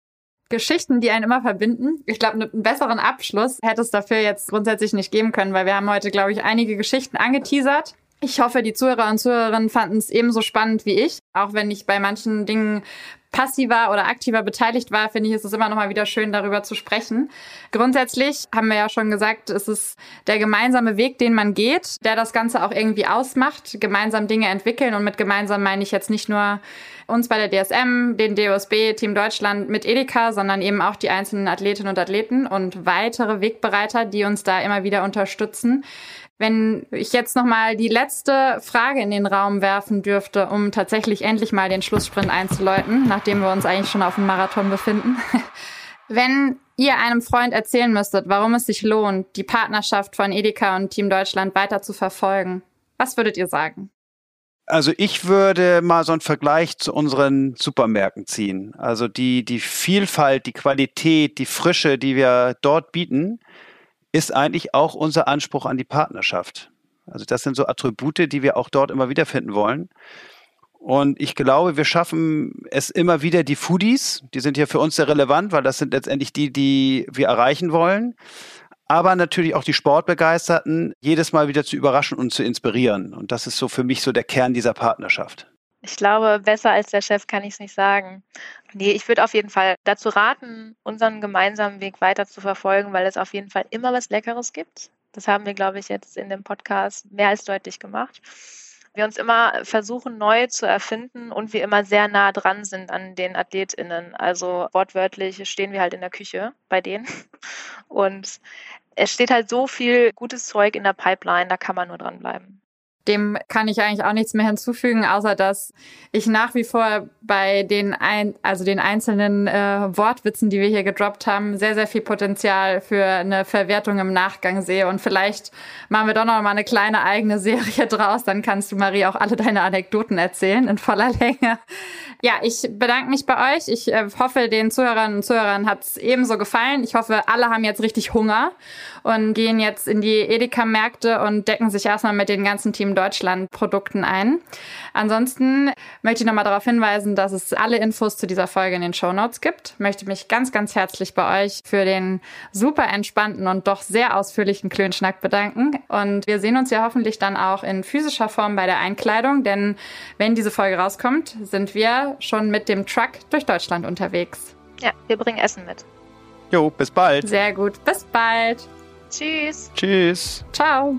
Geschichten, die einen immer verbinden. Ich glaube, einen besseren Abschluss hätte es dafür jetzt grundsätzlich nicht geben können, weil wir haben heute, glaube ich, einige Geschichten angeteasert. Ich hoffe, die Zuhörer und Zuhörerinnen fanden es ebenso spannend wie ich, auch wenn ich bei manchen Dingen passiver oder aktiver beteiligt war, finde ich, ist es immer noch mal wieder schön, darüber zu sprechen. Grundsätzlich haben wir ja schon gesagt, es ist der gemeinsame Weg, den man geht, der das Ganze auch irgendwie ausmacht, gemeinsam Dinge entwickeln und mit gemeinsam meine ich jetzt nicht nur uns bei der DSM, den DOSB, Team Deutschland mit Edeka, sondern eben auch die einzelnen Athletinnen und Athleten und weitere Wegbereiter, die uns da immer wieder unterstützen. Wenn ich jetzt nochmal die letzte Frage in den Raum werfen dürfte, um tatsächlich endlich mal den Schlusssprint einzuläuten, nachdem wir uns eigentlich schon auf dem Marathon befinden. Wenn ihr einem Freund erzählen müsstet, warum es sich lohnt, die Partnerschaft von Edeka und Team Deutschland weiter zu verfolgen, was würdet ihr sagen? Also ich würde mal so einen Vergleich zu unseren Supermärkten ziehen. Also die, die Vielfalt, die Qualität, die Frische, die wir dort bieten, ist eigentlich auch unser Anspruch an die Partnerschaft. Also das sind so Attribute, die wir auch dort immer wieder finden wollen. Und ich glaube, wir schaffen es immer wieder, die Foodies, die sind hier für uns sehr relevant, weil das sind letztendlich die, die wir erreichen wollen. Aber natürlich auch die Sportbegeisterten, jedes Mal wieder zu überraschen und zu inspirieren. Und das ist so für mich so der Kern dieser Partnerschaft. Ich glaube, besser als der Chef kann ich es nicht sagen. Nee, ich würde auf jeden Fall dazu raten, unseren gemeinsamen Weg weiter zu verfolgen, weil es auf jeden Fall immer was Leckeres gibt. Das haben wir, glaube ich, jetzt in dem Podcast mehr als deutlich gemacht. Wir uns immer versuchen, neu zu erfinden und wir immer sehr nah dran sind an den AthletInnen. Also wortwörtlich stehen wir halt in der Küche bei denen. Und es steht halt so viel gutes Zeug in der Pipeline, da kann man nur dranbleiben. Dem kann ich eigentlich auch nichts mehr hinzufügen, außer dass ich nach wie vor bei den ein, also den einzelnen äh, Wortwitzen, die wir hier gedroppt haben, sehr sehr viel Potenzial für eine Verwertung im Nachgang sehe und vielleicht machen wir doch noch mal eine kleine eigene Serie draus, dann kannst du Marie auch alle deine Anekdoten erzählen in voller Länge. Ja, ich bedanke mich bei euch. Ich äh, hoffe, den Zuhörern und Zuhörern hat es ebenso gefallen. Ich hoffe, alle haben jetzt richtig Hunger und gehen jetzt in die Edeka-Märkte und decken sich erstmal mit den ganzen Team Deutschland Produkten ein. Ansonsten möchte ich nochmal darauf hinweisen, dass es alle Infos zu dieser Folge in den Show Notes gibt. Möchte mich ganz, ganz herzlich bei euch für den super entspannten und doch sehr ausführlichen Klönschnack bedanken. Und wir sehen uns ja hoffentlich dann auch in physischer Form bei der Einkleidung, denn wenn diese Folge rauskommt, sind wir schon mit dem Truck durch Deutschland unterwegs. Ja, wir bringen Essen mit. Jo, bis bald. Sehr gut. Bis bald. Tschüss. Tschüss. Ciao.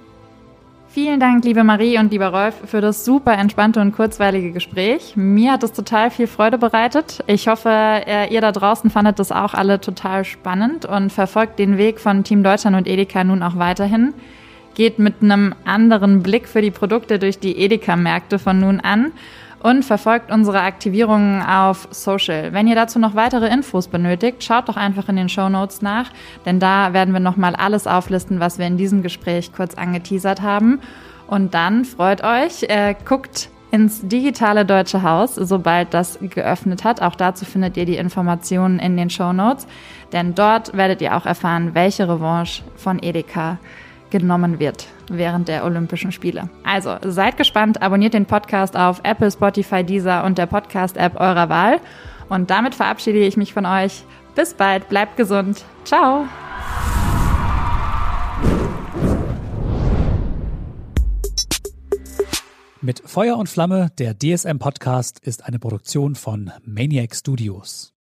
Vielen Dank, liebe Marie und lieber Rolf, für das super entspannte und kurzweilige Gespräch. Mir hat es total viel Freude bereitet. Ich hoffe, äh, ihr da draußen fandet das auch alle total spannend und verfolgt den Weg von Team Deutschland und Edeka nun auch weiterhin. Geht mit einem anderen Blick für die Produkte durch die Edeka-Märkte von nun an und verfolgt unsere Aktivierungen auf Social. Wenn ihr dazu noch weitere Infos benötigt, schaut doch einfach in den Show Notes nach, denn da werden wir nochmal alles auflisten, was wir in diesem Gespräch kurz angeteasert haben. Und dann freut euch, äh, guckt ins digitale Deutsche Haus, sobald das geöffnet hat. Auch dazu findet ihr die Informationen in den Show Notes, denn dort werdet ihr auch erfahren, welche Revanche von Edeka genommen wird während der Olympischen Spiele. Also seid gespannt, abonniert den Podcast auf Apple, Spotify, Deezer und der Podcast-App eurer Wahl. Und damit verabschiede ich mich von euch. Bis bald, bleibt gesund. Ciao. Mit Feuer und Flamme, der DSM-Podcast, ist eine Produktion von Maniac Studios.